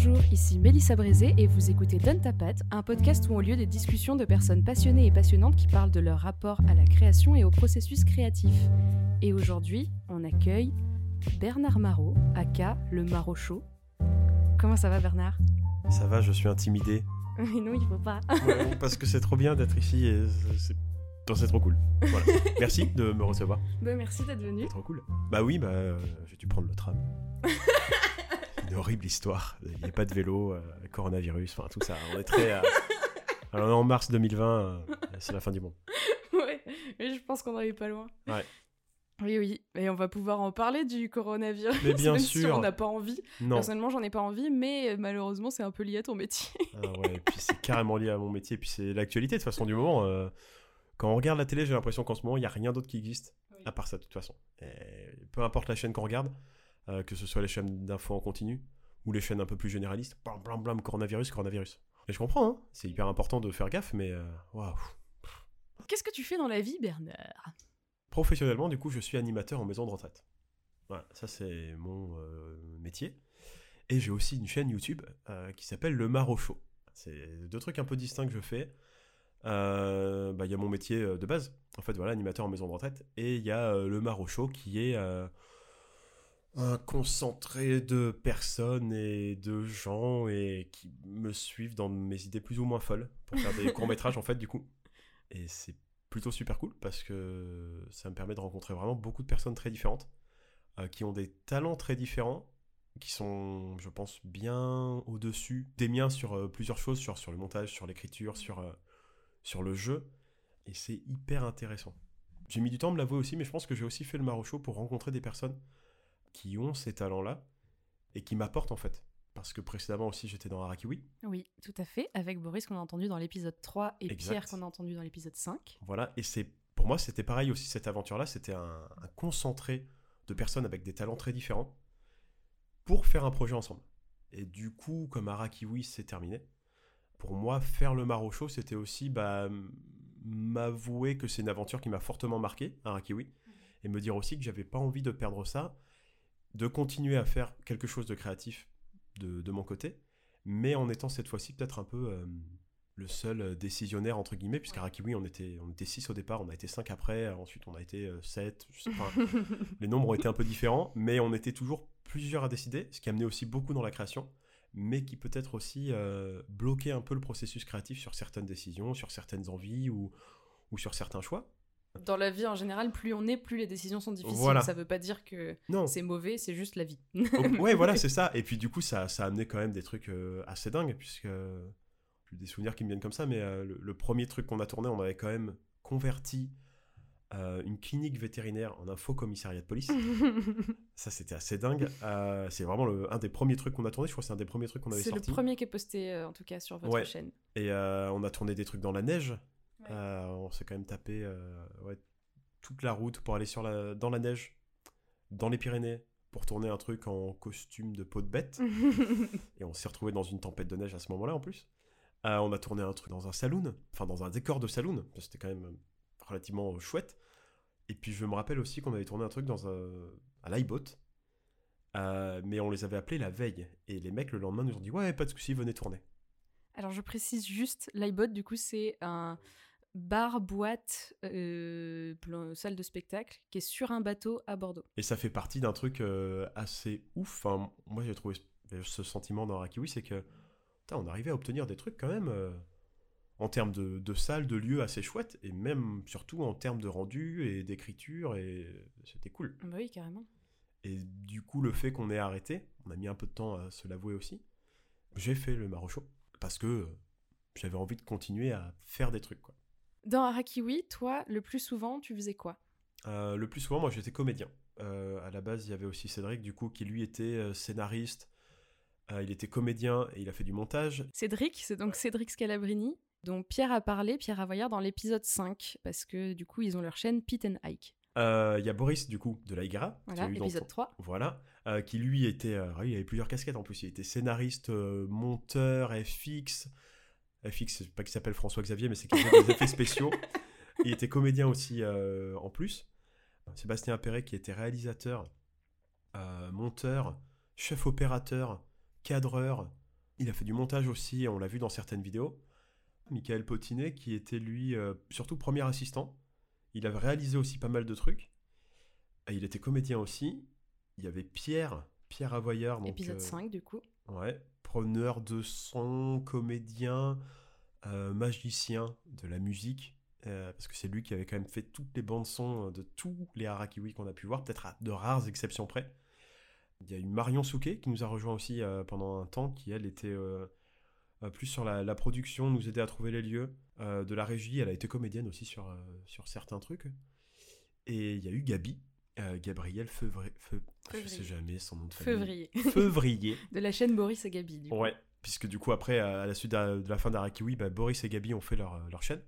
Bonjour, ici Mélissa Brézé et vous écoutez Donne ta patte, un podcast où ont lieu des discussions de personnes passionnées et passionnantes qui parlent de leur rapport à la création et au processus créatif. Et aujourd'hui, on accueille Bernard Marot, aka le Marot Show. Comment ça va Bernard? Ça va, je suis intimidé. Mais non, il faut pas. Ouais, parce que c'est trop bien d'être ici et c'est trop cool. Voilà. Merci de me recevoir. Bah, merci d'être venu. C'est trop cool. Bah oui, bah euh, j'ai dû prendre le tram. Une horrible histoire. Il n'y a pas de vélo, euh, coronavirus, enfin tout ça. On est très. euh, Alors, en mars 2020, euh, c'est la fin du monde. ouais, mais je pense qu'on n'en est pas loin. Ouais. Oui, oui, et on va pouvoir en parler du coronavirus. Mais bien même si sûr. on n'a pas envie. Non. Personnellement, j'en ai pas envie, mais euh, malheureusement, c'est un peu lié à ton métier. Ah ouais, et puis c'est carrément lié à mon métier, et puis c'est l'actualité de toute façon du moment. quand on regarde la télé, j'ai l'impression qu'en ce moment, il n'y a rien d'autre qui existe à part ça de toute façon. Et peu importe la chaîne qu'on regarde, euh, que ce soit les chaînes d'infos en continu ou les chaînes un peu plus généralistes, blam blam blam, coronavirus, coronavirus. Et je comprends, hein, c'est hyper important de faire gaffe, mais euh, waouh. Qu'est-ce que tu fais dans la vie, Bernard? Professionnellement, du coup, je suis animateur en maison de retraite. Voilà, ça c'est mon euh, métier. Et j'ai aussi une chaîne YouTube euh, qui s'appelle Le Maro Show. C'est deux trucs un peu distincts que je fais. Euh, bah, Il y a mon métier de base, en fait, voilà, animateur en maison de retraite. Et il y a Le Maro Show qui est un concentré de personnes et de gens et qui me suivent dans mes idées plus ou moins folles pour faire des courts-métrages, en fait, du coup. Et c'est plutôt super cool parce que ça me permet de rencontrer vraiment beaucoup de personnes très différentes euh, qui ont des talents très différents qui sont je pense bien au-dessus des miens sur euh, plusieurs choses sur, sur le montage sur l'écriture sur, euh, sur le jeu et c'est hyper intéressant j'ai mis du temps à me l'avouer aussi mais je pense que j'ai aussi fait le Marocho pour rencontrer des personnes qui ont ces talents là et qui m'apportent en fait parce que précédemment aussi j'étais dans Arakiwi Oui, tout à fait, avec Boris qu'on a entendu dans l'épisode 3 et Exact. Pierre qu'on a entendu dans l'épisode 5. Voilà, et c'est pour moi c'était pareil aussi cette aventure-là, c'était un, un concentré de personnes avec des talents très différents pour faire un projet ensemble. Et du coup, comme Arakiwi c'est terminé, pour moi faire le Marocho c'était aussi bah, m'avouer que c'est une aventure qui m'a fortement marqué, Arakiwi, et me dire aussi que j'avais pas envie de perdre ça, de continuer à faire quelque chose de créatif de, de mon côté, mais en étant cette fois-ci peut-être un peu euh, le seul euh, décisionnaire entre guillemets puisqu'à Rakiwi on était on était 6 au départ on a été 5 après euh, ensuite on a été 7 je sais pas. Les nombres ont été un peu différents mais on était toujours plusieurs à décider ce qui amenait aussi beaucoup dans la création mais qui peut-être aussi euh, bloquait un peu le processus créatif sur certaines décisions sur certaines envies ou, ou sur certains choix Dans la vie en général, plus on est, plus les décisions sont difficiles. Voilà. Ça veut pas dire que c'est mauvais, c'est juste la vie. Ouais, voilà, c'est ça. Et puis du coup, ça, ça a amené quand même des trucs euh, assez dingues, puisque euh, des souvenirs qui me viennent comme ça, mais euh, le, le premier truc qu'on a tourné, on avait quand même converti euh, une clinique vétérinaire en un faux commissariat de police. ça, c'était assez dingue. Euh, c'est vraiment le- un des premiers trucs qu'on a tourné. Je crois que c'est un des premiers trucs qu'on avait c'est le sorti. premier qui est posté en tout cas sur votre Ouais. chaîne. Et on a tourné des trucs dans la neige. Ouais. Euh, on s'est quand même tapé euh, ouais, toute la route pour aller sur la, dans la neige, dans les Pyrénées, pour tourner un truc en costume de peau de bête. Et on s'est retrouvé dans une tempête de neige à ce moment-là en plus. Euh, on a tourné un truc dans un saloon, enfin dans un décor de saloon. C'était quand même relativement chouette. Et puis je me rappelle aussi qu'on avait tourné un truc dans un, à l'iBot. Euh, mais on les avait appelés la veille. Et les mecs le lendemain nous ont dit Ouais, pas de soucis, venez tourner. Alors je précise juste, l'iBot du coup c'est un bar, boîte, euh, salle de spectacle qui est sur un bateau à Bordeaux. Et ça fait partie d'un truc euh, assez ouf. Enfin, moi, j'ai trouvé ce- sentiment dans Rakiwi, c'est que putain, on arrivait à obtenir des trucs quand même euh, en termes de, de salles, de lieux assez chouettes, et même surtout en termes de rendu et d'écriture, et c'était cool. Bah oui, carrément. Et du coup, le fait qu'on ait arrêté, on a mis un peu de temps à se l'avouer aussi, j'ai fait le Marocho, parce que j'avais envie de continuer à faire des trucs. Quoi. Dans Arakiwi, toi, le plus souvent, tu faisais quoi? Euh, le plus souvent, moi, j'étais comédien. Euh, à la base, il y avait aussi Cédric, du coup, qui lui était euh, scénariste. Euh, il était comédien et il a fait du montage. Cédric, c'est donc Cédric Scalabrini, dont Pierre a parlé, Pierre Avoyard, dans l'épisode 5, parce que du coup, ils ont leur chaîne Pit and Ike. Euh, Il y a Boris, du coup, de la qui Voilà, a eu dans épisode son- 3. Voilà. euh, qui lui était. il avait plusieurs casquettes en plus. Il était scénariste, euh, monteur, FX. FX, pas qu'il s'appelle François Xavier, mais c'est qu'il fait des effets spéciaux. Il était comédien aussi euh, en plus. Sébastien Appéré, qui était réalisateur, euh, monteur, chef opérateur, cadreur, Il a fait du montage aussi, on l'a vu dans certaines vidéos. Michael Potinet, qui était lui euh, surtout premier assistant. Il avait réalisé aussi pas mal de trucs. Et il était comédien aussi. Il y avait Pierre, Pierre. Donc, Épisode euh, 5, du coup. Ouais, preneur de son, comédien, euh, magicien de la musique. euh, parce que c'est lui qui avait quand même fait toutes les bandes son de tous les Harakiwi qu'on a pu voir, peut-être à de rares exceptions près. Il y a eu Marion Souquet qui nous a rejoint aussi euh, pendant un temps, qui elle était euh, euh, plus sur la, production, nous aidait à trouver les lieux. Euh, de la régie, elle a été comédienne aussi sur, euh, sur certains trucs. Et il y a eu Gabi, euh, Gabriel Feuvrier. Feu, je sais jamais son nom de famille. Février. Feuvrier. de la chaîne Boris et Gabi, du coup. Ouais, puisque du coup, après, à la suite de la fin d'Arakiwi, bah, Boris et Gabi ont fait leur, leur chaîne.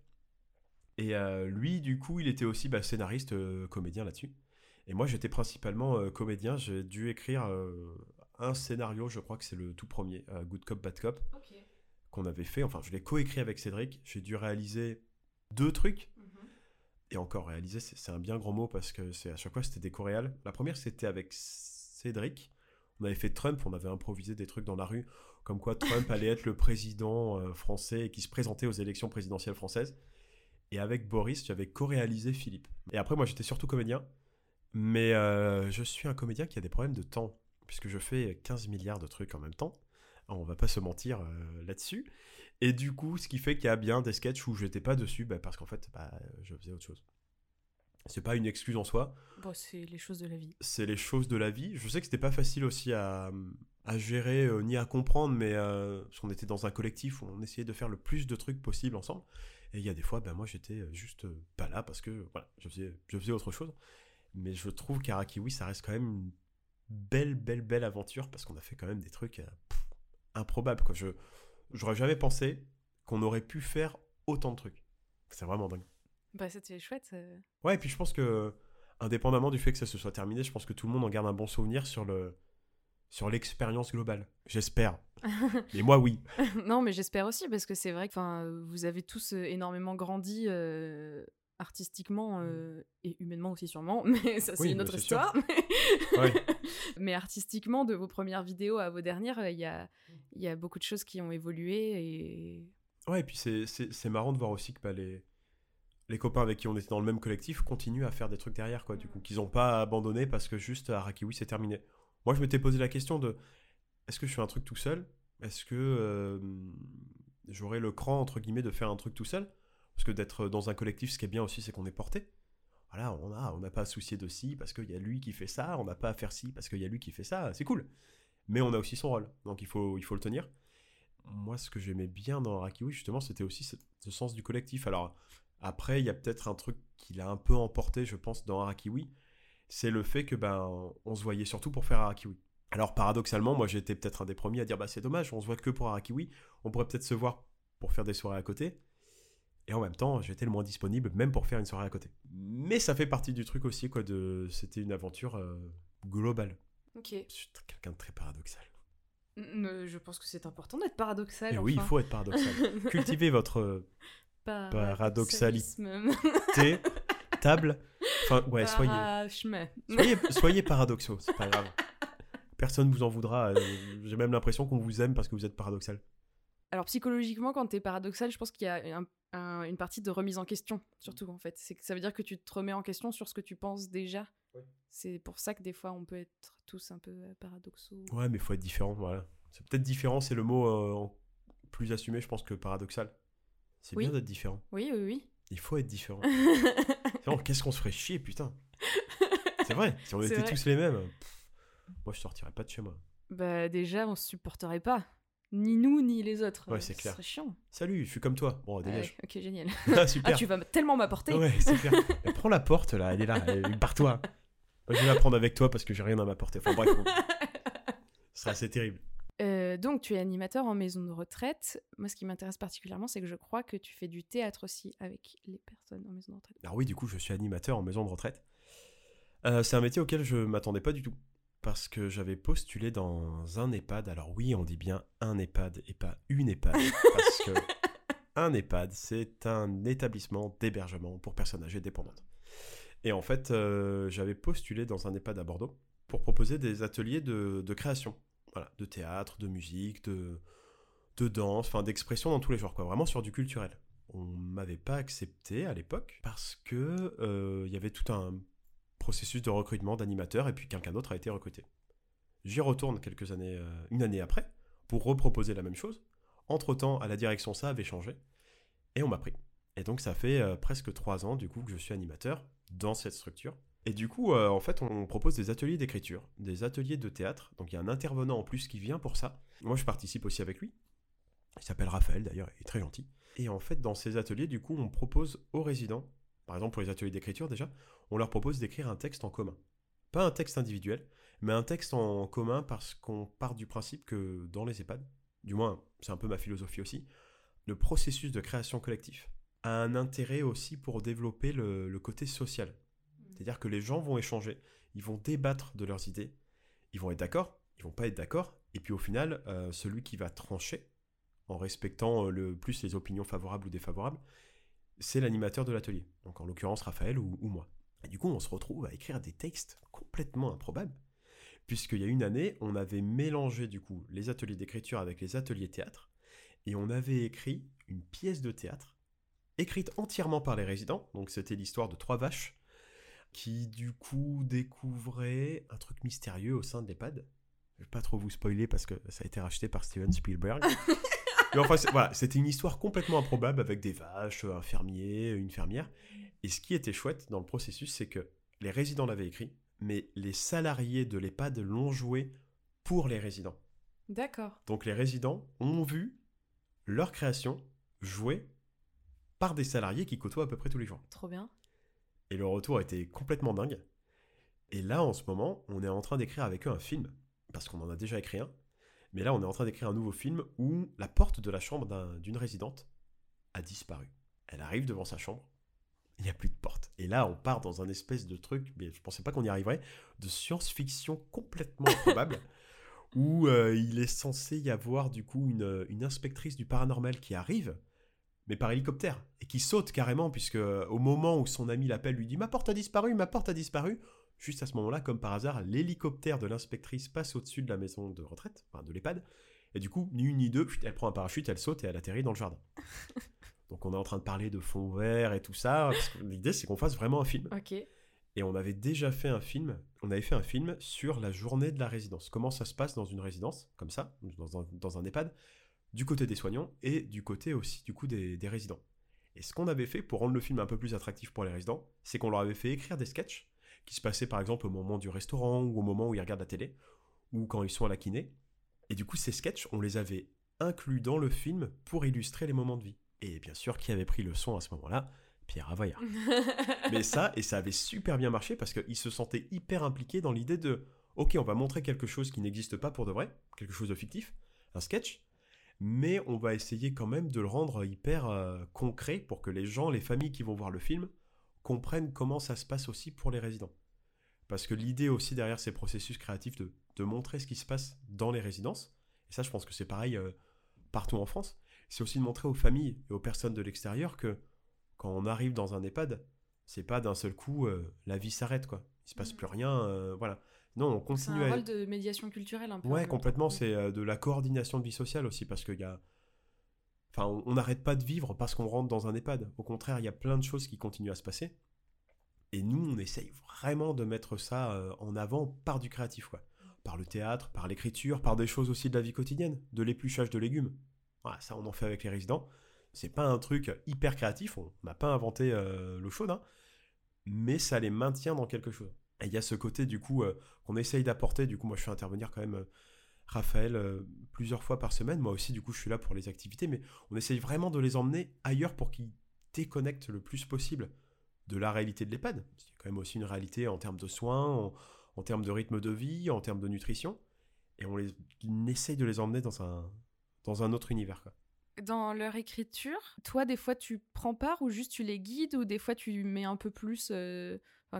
Et euh, lui, du coup, il était aussi bah, scénariste, euh, comédien là-dessus. Et moi, j'étais principalement comédien. J'ai dû écrire un scénario, je crois que c'est le tout premier, Good Cop, Bad Cop, qu'on avait fait. Enfin, je l'ai coécrit avec Cédric. J'ai dû réaliser deux trucs. Et encore, réaliser, c'est c'est un bien grand mot parce que c'est à chaque fois, c'était des coréales. La première, c'était avec Cédric. On avait fait Trump, on avait improvisé des trucs dans la rue, comme quoi Trump allait être le président euh, français et qui se présentait aux élections présidentielles françaises. Et avec Boris, j'avais co-réalisé Philippe. Et après, moi, j'étais surtout comédien. Mais euh, je suis un comédien qui a des problèmes de temps, puisque je fais 15 milliards de trucs en même temps. On va pas se mentir euh, là-dessus. Et du coup, ce qui fait qu'il y a bien des sketchs où j'étais pas dessus, bah, parce qu'en fait, bah, je faisais autre chose. C'est pas une excuse en soi, Bon, c'est les choses de la vie. c'est les choses de la vie. Je sais que c'était pas facile aussi à, à gérer euh, ni à comprendre, mais euh, parce qu'on était dans un collectif où on essayait de faire le plus de trucs possible ensemble. Et il y a des fois, ben moi j'étais juste euh, pas là parce que voilà, je faisais, je faisais autre chose. Mais je trouve qu'Arakiwi, ça reste quand même une belle, belle, belle aventure parce qu'on a fait quand même des trucs euh, pff, improbables. Quoi. Je j'aurais jamais pensé qu'on aurait pu faire autant de trucs. C'est vraiment dingue. Bah, c'était chouette. Ouais, et puis je pense que, indépendamment du fait que ça se soit terminé, je pense que tout le monde en garde un bon souvenir sur le sur l'expérience globale. J'espère. Mais moi, oui. non, mais j'espère aussi, parce que c'est vrai que vous avez tous euh, énormément grandi euh, artistiquement euh, et humainement aussi sûrement, mais ça c'est Oui, une autre histoire. Ouais. mais artistiquement, de vos premières vidéos à vos dernières, euh, il y a, il y a beaucoup de choses qui ont évolué et... Ouais, et puis c'est- marrant de voir aussi que bah, les, les copains avec qui on était dans le même collectif continuent à faire des trucs derrière, quoi, du coup, qu'ils n'ont pas abandonné parce que juste Arakiwi c'est terminé. Moi, je m'étais posé la question de est-ce que je fais un truc tout seul? Est-ce que euh, j'aurais le cran, entre guillemets, de faire un truc tout seul? Parce que d'être dans un collectif, ce qui est bien aussi, c'est qu'on est porté. Voilà, on a, on n'a pas à soucier de ci parce qu'il y a lui qui fait ça, on n'a pas à faire ci parce qu'il y a lui qui fait ça, c'est cool. Mais on a aussi son rôle, donc il faut, il faut le tenir moi, ce que j'aimais bien dans Arakiwi, justement, c'était aussi ce, sens du collectif. Alors, après, il y a peut-être un truc qui l'a un peu emporté, je pense, dans Arakiwi, c'est le fait que ben, on se voyait surtout pour faire Arakiwi. Alors, paradoxalement, moi, j'étais peut-être un des premiers à dire, bah, c'est dommage, on se voit que pour Arakiwi, on pourrait peut-être se voir pour faire des soirées à côté. Et en même temps, j'étais le moins disponible, même pour faire une soirée à côté. Mais ça fait partie du truc aussi, quoi, de... C'était une aventure euh, globale. Ok. Je suis quelqu'un de très paradoxal. N- Je pense que c'est important d'être paradoxal. Et oui, il faut être paradoxal. Cultivez votre... euh, Paradoxalisme. table. Enfin, ouais, soyez, soyez, soyez paradoxaux, c'est pas grave. Personne vous en voudra. euh, J'ai même l'impression qu'on vous aime parce que vous êtes paradoxal. Alors psychologiquement, quand t'es paradoxal, je pense qu'il y a un- un- une partie de remise en question, surtout en fait. C'est que ça veut dire que tu te remets en question sur ce que tu penses déjà. Oui. C'est pour ça que des fois on peut être tous un peu euh, paradoxaux. Ouais, mais faut être différent, voilà. C'est peut-être différent, c'est le mot euh, plus assumé, je pense, que paradoxal. C'est Oui. bien d'être différent. Oui, oui, Il faut être différent. oui. Qu'est-ce qu'on se ferait chier, putain. C'est vrai, si on était vrai. tous les mêmes, pff, moi je sortirais pas de chez moi. bah déjà, on se supporterait pas. Ni nous, ni les autres. Ouais, c'est ce clair. serait chiant. Salut, je suis comme toi. Bon, dégage. Ouais, ok, génial. Ah, Ah, super. tu vas tellement m'apporter. Ouais, c'est clair. Prends la porte là, elle est là, barre-toi. Je vais la prendre avec toi parce que j'ai rien à m'apporter. Enfin bref, ce serait assez terrible. Euh, donc, tu es animateur en maison de retraite. Moi, ce qui m'intéresse particulièrement, c'est que je crois que tu fais du théâtre aussi avec les personnes en maison de retraite. Alors oui, du coup, je suis animateur en maison de retraite. Euh, c'est un métier auquel je m'attendais pas du tout. Parce que j'avais postulé dans un EHPAD. Alors oui, on dit bien un EHPAD et pas une EHPAD. parce que un EHPAD, c'est un établissement d'hébergement pour personnes âgées dépendantes. Et en fait, euh, j'avais postulé dans un EHPAD à Bordeaux pour proposer des ateliers de, de création. Voilà, de théâtre, de musique, de, de danse, enfin d'expression dans tous les genres, quoi, vraiment sur du culturel. On m'avait pas accepté à l'époque parce que euh, il y avait tout un processus de recrutement d'animateurs et puis quelqu'un d'autre a été recruté. J'y retourne quelques années, euh, une année après, pour reproposer la même chose. Entre temps, à la direction, ça avait changé et on m'a pris. Et donc ça fait euh, presque trois ans du coup que je suis animateur dans cette structure. Et du coup, euh, en fait, on propose des ateliers d'écriture, des ateliers de théâtre. Donc il y a un intervenant en plus qui vient pour ça. Moi, je participe aussi avec lui. Il s'appelle Raphaël d'ailleurs, il est très gentil. Et en fait, dans ces ateliers, du coup, on propose aux résidents, par exemple pour les ateliers d'écriture déjà, on leur propose d'écrire un texte en commun. Pas un texte individuel, mais un texte en commun parce qu'on part du principe que dans les EHPAD, du moins c'est un peu ma philosophie aussi, le processus de création collectif a un intérêt aussi pour développer le, côté social. C'est-à-dire que les gens vont échanger, ils vont débattre de leurs idées, ils vont être d'accord, ils vont pas être d'accord, et puis au final, euh, celui qui va trancher, en respectant euh, le plus les opinions favorables ou défavorables, c'est l'animateur de l'atelier. Donc en l'occurrence Raphaël ou, moi. Et du coup, on se retrouve à écrire des textes complètement improbables, puisqu'il y a une année, on avait mélangé du coup les ateliers d'écriture avec les ateliers théâtre, et on avait écrit une pièce de théâtre écrite entièrement par les résidents. Donc c'était l'histoire de trois vaches qui du coup découvraient un truc mystérieux au sein de l'EHPAD. Je vais pas trop vous spoiler parce que ça a été racheté par Steven Spielberg. Mais enfin, voilà, c'était une histoire complètement improbable avec des vaches, un fermier, une fermière. Et ce qui était chouette dans le processus, c'est que les résidents l'avaient écrit, mais les salariés de l'EHPAD l'ont joué pour les résidents. D'accord. Donc les résidents ont vu leur création jouée par des salariés qui côtoient à peu près tous les jours. Trop bien. Et le retour a été complètement dingue. Et là, en ce moment, on est en train d'écrire avec eux un film, parce qu'on en a déjà écrit un. Mais là, on est en train d'écrire un nouveau film où la porte de la chambre d'une résidente a disparu. Elle arrive devant sa chambre, il n'y a plus de porte. Et là, on part dans un espèce de truc, mais je pensais pas qu'on y arriverait, de science-fiction complètement improbable, où euh, il est censé y avoir du coup une, une inspectrice du paranormal qui arrive, mais par hélicoptère, et qui saute carrément, puisque euh, au moment où son ami l'appelle, lui dit Ma porte a disparu, ma porte a disparu. Juste à ce moment-là, comme par hasard, l'hélicoptère de l'inspectrice passe au-dessus de la maison de retraite, enfin de l'EHPAD, et du coup, ni une ni deux, elle prend un parachute, elle saute et elle atterrit dans le jardin. Donc on est en train de parler de fond vert et tout ça, l'idée c'est qu'on fasse vraiment un film. Et on avait déjà fait un film, on avait fait un film sur la journée de la résidence. Comment ça se passe dans une résidence, comme ça, dans un, dans un EHPAD, du côté des soignants et du côté aussi du coup des, résidents. Et ce qu'on avait fait pour rendre le film un peu plus attractif pour les résidents, c'est qu'on leur avait fait écrire des sketchs qui se passaient par exemple au moment du restaurant ou au moment où ils regardent la télé ou quand ils sont à la kiné. Et du coup, ces sketchs, on les avait inclus dans le film pour illustrer les moments de vie. Et bien sûr, qui avait pris le son à ce moment-là? Pierre Avoyard. Mais ça, et ça avait super bien marché parce qu'ils se sentaient hyper impliqués dans l'idée de ok, on va montrer quelque chose qui n'existe pas pour de vrai, quelque chose de fictif, un sketch, mais on va essayer quand même de le rendre hyper euh, concret pour que les gens, les familles qui vont voir le film, comprennent comment ça se passe aussi pour les résidents. Parce que l'idée aussi derrière ces processus créatifs de, montrer ce qui se passe dans les résidences, et ça je pense que c'est pareil euh, partout en France, c'est aussi de montrer aux familles et aux personnes de l'extérieur que quand on arrive dans un EHPAD, c'est pas d'un seul coup euh, la vie s'arrête quoi. Il se passe mmh. plus rien, voilà. Non, on continue C'est un rôle de médiation culturelle un peu. Ouais, complètement. C'est euh, de la coordination de vie sociale aussi parce qu'il y a. On n'arrête pas de vivre parce qu'on rentre dans un EHPAD. Au contraire, il y a plein de choses qui continuent à se passer. Et nous, on essaye vraiment de mettre ça euh, en avant par du créatif, quoi. Par le théâtre, par l'écriture, par des choses aussi de la vie quotidienne, de l'épluchage de légumes. Voilà, ça, on en fait avec les résidents. C'est pas un truc hyper créatif, on n'a pas inventé euh, l'eau chaude, hein, mais ça les maintient dans quelque chose. Et il y a ce côté, du coup, euh, qu'on essaye d'apporter. Du coup, moi, je fais intervenir quand même Raphaël euh, plusieurs fois par semaine. Moi aussi, du coup, je suis là pour les activités. Mais on essaye vraiment de les emmener ailleurs pour qu'ils déconnectent le plus possible de la réalité de l'EHPAD. A quand même aussi une réalité en termes de soins, en, termes de rythme de vie, en termes de nutrition. Et on, essaye de les emmener dans un, dans un autre univers. Dans leur écriture, toi, des fois, tu prends part ou juste tu les guides ou des fois tu mets un peu plus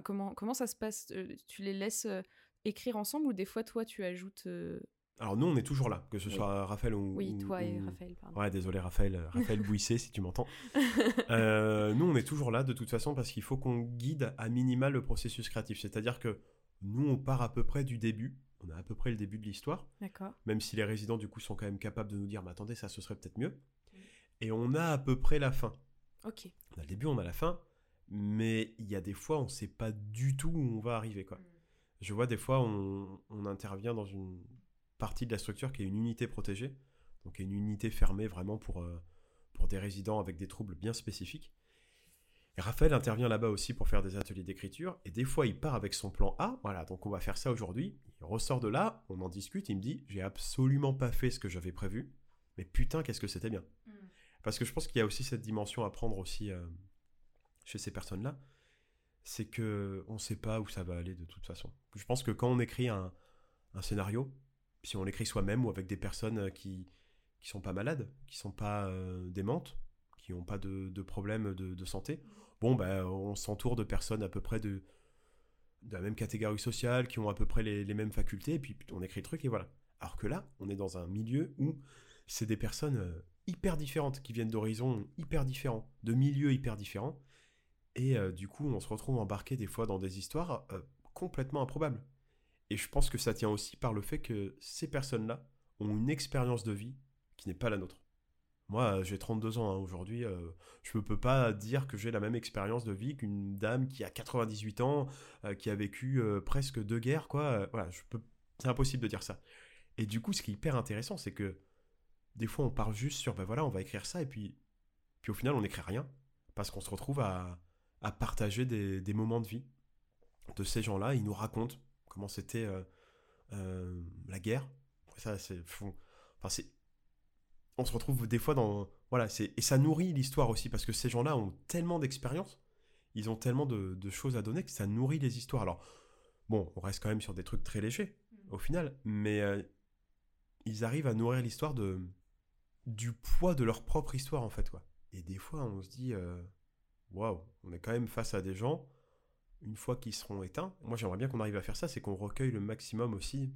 comment, comment ça se passe? Euh, Tu les laisses euh, écrire ensemble ou des fois, toi, tu ajoutes euh, alors nous, on est toujours là, que ce soit Raphaël ou... Oui, toi et Raphaël, pardon. Ouais, désolé Raphaël, Raphaël Bouissé, si tu m'entends. nous, on est toujours là, de toute façon, parce qu'il faut qu'on guide à minima le processus créatif. C'est-à-dire que nous, on part à peu près du début, on a à peu près le début de l'histoire. D'accord. Même si les résidents, du coup, sont quand même capables de nous dire, mais attendez, ça, ce serait peut-être mieux. Et on a à peu près la fin. Ok. On a le début, on a la fin, mais il y a des fois, on ne sait pas du tout où on va arriver, quoi. Je vois des fois, on, on intervient dans une partie de la structure qui est une unité protégée, donc une unité fermée vraiment pour, euh, pour des résidents avec des troubles bien spécifiques. Et Raphaël intervient là-bas aussi pour faire des ateliers d'écriture, et des fois il part avec son plan A, voilà, donc on va faire ça aujourd'hui, il ressort de là, on en discute, il me dit, j'ai absolument pas fait ce que j'avais prévu, mais putain, qu'est-ce que c'était bien. Parce que je pense qu'il y a aussi cette dimension à prendre aussi euh, chez ces personnes-là, c'est que on sait pas où ça va aller de toute façon. Je pense que quand on écrit un, un scénario, si on l'écrit soi-même ou avec des personnes euh, qui qui sont pas malades, qui sont pas euh, démentes, qui n'ont pas de, de problème de, santé, bon ben on s'entoure de personnes à peu près de la même catégorie sociale, qui ont à peu près les, mêmes facultés, et puis on écrit le truc et voilà. Alors que là, on est dans un milieu où c'est des personnes euh, hyper différentes, qui viennent d'horizons hyper différents, de milieux hyper différents, et du coup, on se retrouve embarqué des fois dans des histoires complètement improbables. Et je pense que ça tient aussi par le fait que ces personnes-là ont une expérience de vie qui n'est pas la nôtre. Moi, j'ai 32 ans hein, aujourd'hui, euh, je ne peux pas dire que j'ai la même expérience de vie qu'une dame qui a 98 ans, euh, qui a vécu euh, presque deux guerres, quoi. Voilà, c'est impossible de dire ça. Et du coup, ce qui est hyper intéressant, c'est que des fois, on part juste sur, ben voilà, on va écrire ça, et puis, puis au final, on n'écrit rien, parce qu'on se retrouve à, à partager des, des moments de vie de ces gens-là. Ils nous racontent comment c'était euh, euh, la guerre. Ça, c'est. Enfin, c'est on se retrouve des fois dans voilà c'est et ça nourrit l'histoire aussi parce que ces gens-là ont tellement d'expérience ils ont tellement de, de choses à donner que ça nourrit les histoires alors bon on reste quand même sur des trucs très légers au final mais euh, ils arrivent à nourrir l'histoire de du poids de leur propre histoire en fait quoi et des fois on se dit waouh on est quand même face à des gens une fois qu'ils seront éteints moi j'aimerais bien qu'on arrive à faire ça c'est qu'on recueille le maximum aussi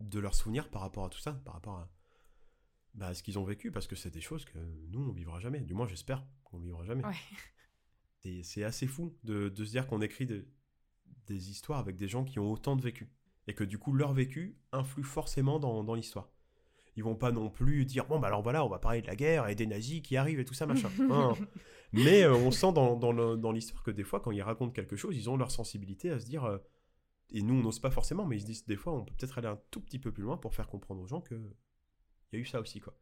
de leurs souvenirs par rapport à tout ça par rapport à bah, ce qu'ils ont vécu, parce que c'est des choses que nous, on vivra jamais. Du moins, j'espère qu'on vivra jamais. Ouais. Et c'est assez fou de, de se dire qu'on écrit de- des histoires avec des gens qui ont autant de vécu. Et que du coup, leur vécu influe forcément dans, dans l'histoire. Ils vont pas non plus dire, bon, bah alors voilà, on va parler de la guerre et des nazis qui arrivent et tout ça, machin. Non. Mais euh, on sent dans, dans l'histoire que des fois, quand ils racontent quelque chose, ils ont leur sensibilité à se dire... euh, et nous, on n'ose pas forcément, mais ils se disent des fois, on peut peut-être aller un tout petit peu plus loin pour faire comprendre aux gens que il y a eu ça aussi, quoi.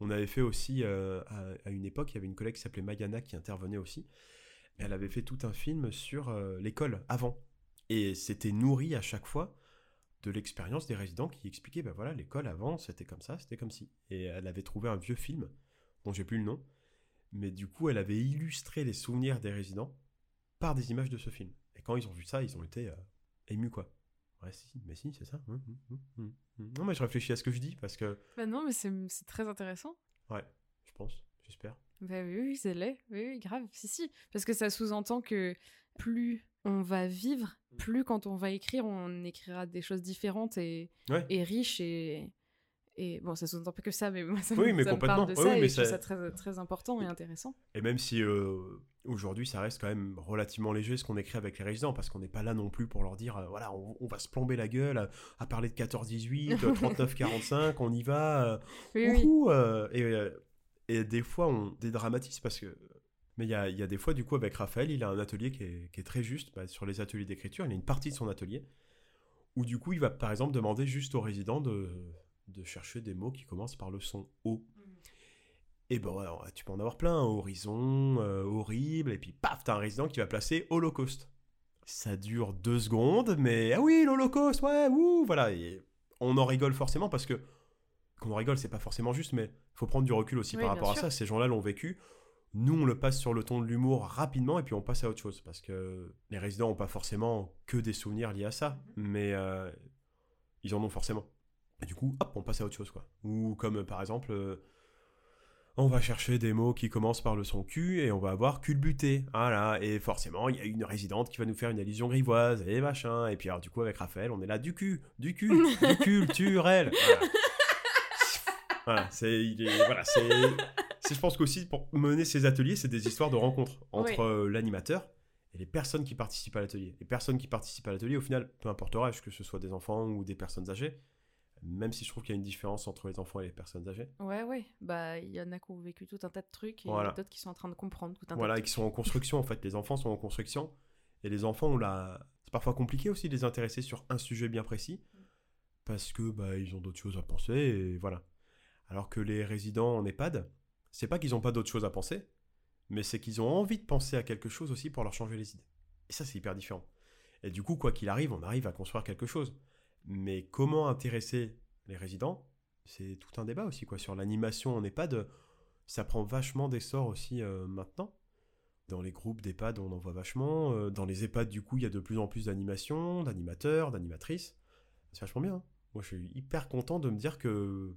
On avait fait aussi, euh, à, à une époque, il y avait une collègue qui s'appelait Mayana qui intervenait aussi. Elle avait fait tout un film sur l'école avant. Et c'était nourri à chaque fois de l'expérience des résidents qui expliquaient, ben voilà, l'école avant, c'était comme ça, c'était comme ci. Et elle avait trouvé un vieux film, dont j'ai plus le nom, mais du coup, elle avait illustré les souvenirs des résidents par des images de ce film. Et quand ils ont vu ça, ils ont été euh, émus, quoi. Ouais, si, mais si, c'est ça. Hum, hum, hum. Non, mais je réfléchis à ce que je dis, parce que, Bah non, mais c'est très intéressant. ouais, je pense, j'espère. Bah oui, oui, c'est laid. Oui, oui, grave. Si, si. Parce que ça sous-entend que plus on va vivre, Mm. plus quand on va écrire, on écrira des choses différentes et, Ouais. et riches et. Et bon, ça sous-entend pas que ça, mais moi, ça, Oui, me- mais ça me parle de ça Oui, et je trouve ça- très, très important et intéressant. Et même si euh, aujourd'hui ça reste quand même relativement léger ce qu'on écrit avec les résidents, parce qu'on n'est pas là non plus pour leur dire euh, voilà, on, on va se plomber la gueule à, à parler de 14-18, euh, 39-45, on y va, euh, Oui, euh, et, euh, et des fois on dédramatise parce que. Mais il y a, il y a des fois, du coup, avec Raphaël, il a un atelier qui est, qui est très juste bah, sur les ateliers d'écriture. Il a une partie de son atelier où, du coup, il va par exemple demander juste aux résidents de, de chercher des mots qui commencent par le son O. Et ben ouais, ouais, tu peux en avoir plein, horizon, euh, horrible, et puis paf, t'as un résident qui va placer Holocauste. Ça dure deux secondes, mais ah oui, l'Holocauste, ouais, ouh, voilà. Et on en rigole forcément parce que qu'on en rigole, c'est pas forcément juste, mais faut prendre du recul aussi Oui, par rapport à ça. Ces gens-là l'ont vécu. Nous, on le passe sur le ton de l'humour rapidement et puis on passe à autre chose parce que les résidents ont pas forcément que des souvenirs liés à ça, mais euh, ils en ont forcément. Et du coup, hop, on passe à autre chose, quoi. Ou comme par exemple, euh, on va chercher des mots qui commencent par le son Q et on va avoir culbuté. Voilà, et forcément, il y a une résidente qui va nous faire une allusion grivoise et machin. Et puis, alors, du coup, avec Raphaël, on est là du cul, du cul, du culturel. Voilà, voilà c'est. il est- Voilà, c'est. Je pense qu'aussi, pour mener ces ateliers, c'est des histoires de rencontres entre Oui. euh, l'animateur et les personnes qui participent à l'atelier. Les personnes qui participent à l'atelier, au final, peu importe l'âge, que ce soit des enfants ou des personnes âgées, même si je trouve qu'il y a une différence entre les enfants et les personnes âgées. Ouais, ouais. Bah, il y en a qui ont vécu tout un tas de trucs et d'autres qui sont en train de comprendre tout un voilà, tas de et qui sont en construction, en fait. Les enfants sont en construction. Et les enfants, ont la... c'est parfois compliqué aussi de les intéresser sur un sujet bien précis. Parce que bah, ils ont d'autres choses à penser, et voilà. Alors que les résidents en EHPAD, c'est pas qu'ils n'ont pas d'autres choses à penser, mais c'est qu'ils ont envie de penser à quelque chose aussi pour leur changer les idées. Et ça, c'est hyper différent. Et du coup, quoi qu'il arrive, on arrive à construire quelque chose. Mais comment intéresser les résidents C'est tout un débat aussi, quoi. Sur l'animation en EHPAD, ça prend vachement d'essor aussi euh, maintenant. Dans les groupes d'EHPAD, on en voit vachement. Euh, dans les EHPAD, du coup, il y a de plus en plus d'animations, d'animateurs, d'animatrices. C'est vachement bien. Hein. Moi, je suis hyper content de me dire que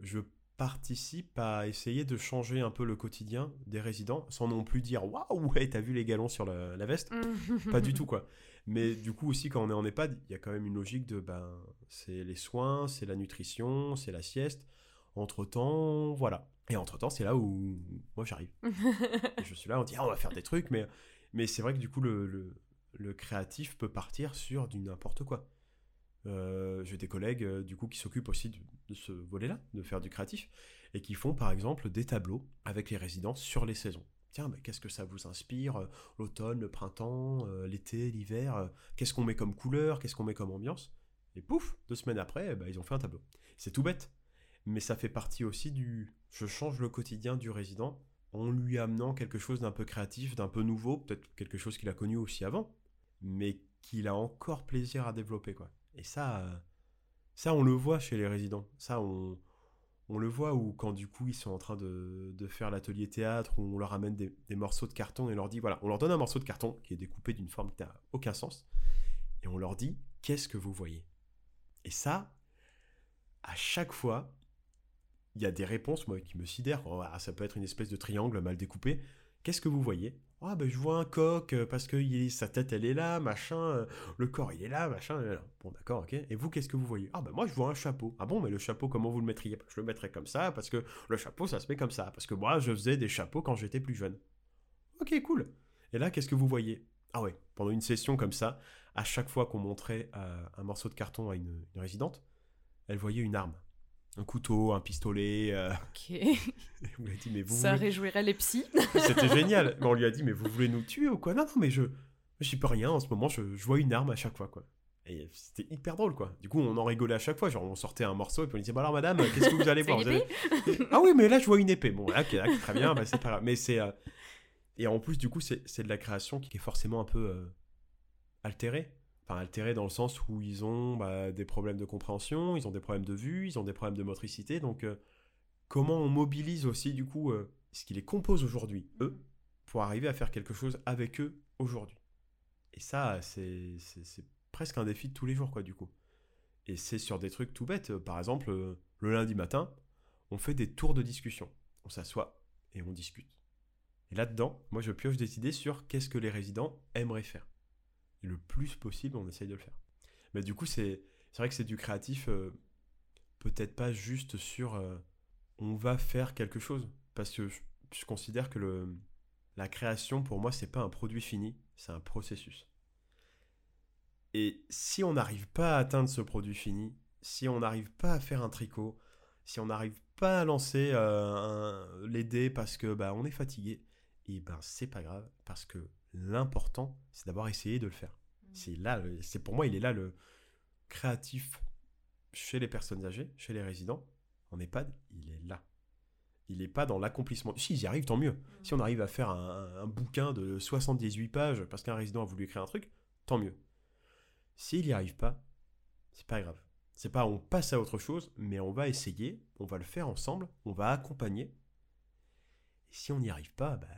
je participe à essayer de changer un peu le quotidien des résidents, sans non plus dire waouh, ouais, t'as vu les galons sur la, veste Pas du tout, quoi. Mais du coup, aussi, quand on est en EHPAD, il y a quand même une logique de ben, c'est les soins, c'est la nutrition, c'est la sieste. Entre temps, voilà. Et entre temps, c'est là où moi j'arrive. je suis là, on dit ah, on va faire des trucs, mais, mais c'est vrai que du coup, le, le, le créatif peut partir sur du n'importe quoi. Euh, j'ai des collègues euh, du coup qui s'occupent aussi de, ce volet-là, de faire du créatif, et qui font par exemple des tableaux avec les résidents sur les saisons. Tiens, mais qu'est-ce que ça vous inspire euh, L'automne, le printemps, l'été, l'hiver Qu'est-ce qu'on met comme couleur Qu'est-ce qu'on met comme ambiance? Et pouf, deux semaines après, bah, ils ont fait un tableau. C'est tout bête, mais ça fait partie aussi du je change le quotidien du résident en lui amenant quelque chose d'un peu créatif, d'un peu nouveau, peut-être quelque chose qu'il a connu aussi avant, mais qu'il a encore plaisir à développer quoi. Et ça, euh, ça, on le voit chez les résidents. Ça, on, on le voit où quand du coup ils sont en train de, faire l'atelier théâtre, où on leur amène des, morceaux de carton et on leur dit, voilà, on leur donne un morceau de carton qui est découpé d'une forme qui n'a aucun sens, et on leur dit, qu'est-ce que vous voyez? Et ça, à chaque fois, il y a des réponses moi, qui me sidèrent. ça peut être une espèce de triangle mal découpé. Qu'est-ce que vous voyez? Ah ben je vois un coq euh, parce que sa tête elle est là, machin, euh, le corps il est là, machin. Bon d'accord, ok. Et vous qu'est-ce que vous voyez? Ah ben moi je vois un chapeau. Ah bon mais le chapeau comment vous le mettriez? Je le mettrais comme ça parce que le chapeau ça se met comme ça parce que moi je faisais des chapeaux quand j'étais plus jeune. Ok cool. Et là qu'est-ce que vous voyez? Ah ouais, pendant une session comme ça, à chaque fois qu'on montrait euh, un morceau de carton à une résidente, elle voyait une arme un couteau, un pistolet. Euh. Ok. on lui a dit, mais vous Ça réjouirait les psys. C'était génial. Mais on lui a dit, mais vous voulez nous tuer ou quoi? Non, non, mais je, je peux rien en ce moment. Je, vois une arme à chaque fois, quoi. Et c'était hyper drôle, quoi. Du coup, on en rigolait à chaque fois. Genre, on sortait un morceau et puis on disait, bah alors, madame, qu'est-ce que vous allez voir Ah oui, mais là, je vois une épée. Bon, ok, très bien, bah, c'est pas grave. Mais c'est. Euh, et en plus, du coup, c'est de la création qui est forcément un peu euh, altérée enfin altérés dans le sens où ils ont bah, des problèmes de compréhension, ils ont des problèmes de vue, ils ont des problèmes de motricité. Donc, euh, comment on mobilise aussi du coup euh, ce qui les compose aujourd'hui, eux, pour arriver à faire quelque chose avec eux aujourd'hui. Et ça, c'est presque un défi de tous les jours, quoi, du coup. Et c'est sur des trucs tout bêtes. Par exemple, euh, le lundi matin, on fait des tours de discussion. On s'assoit et on discute. Et là-dedans, moi, je pioche des idées sur qu'est-ce que les résidents aimeraient faire le plus possible, on essaye de le faire. Mais du coup, c'est vrai que c'est du créatif, euh, peut-être pas juste sur euh, on va faire quelque chose. Parce que je, considère que le, la création, pour moi, c'est pas un produit fini, c'est un processus. Et si on n'arrive pas à atteindre ce produit fini, si on n'arrive pas à faire un tricot, si on n'arrive pas à lancer euh, les dés parce que bah, on est fatigué, et ben c'est pas grave parce que l'important, c'est d'avoir essayé de le faire. Mm. C'est là, c'est pour moi, il est là le créatif chez les personnes âgées, chez les résidents. En EHPAD, il est là. Il n'est pas dans l'accomplissement. Si, y arrivent, tant mieux. Mm. Si on arrive à faire un, bouquin de 78 pages parce qu'un résident a voulu écrire un truc, tant mieux. S'il n'y arrive pas, c'est pas grave. C'est pas on passe à autre chose, mais on va essayer, on va le faire ensemble, on va accompagner. Et si on n'y arrive pas, bah,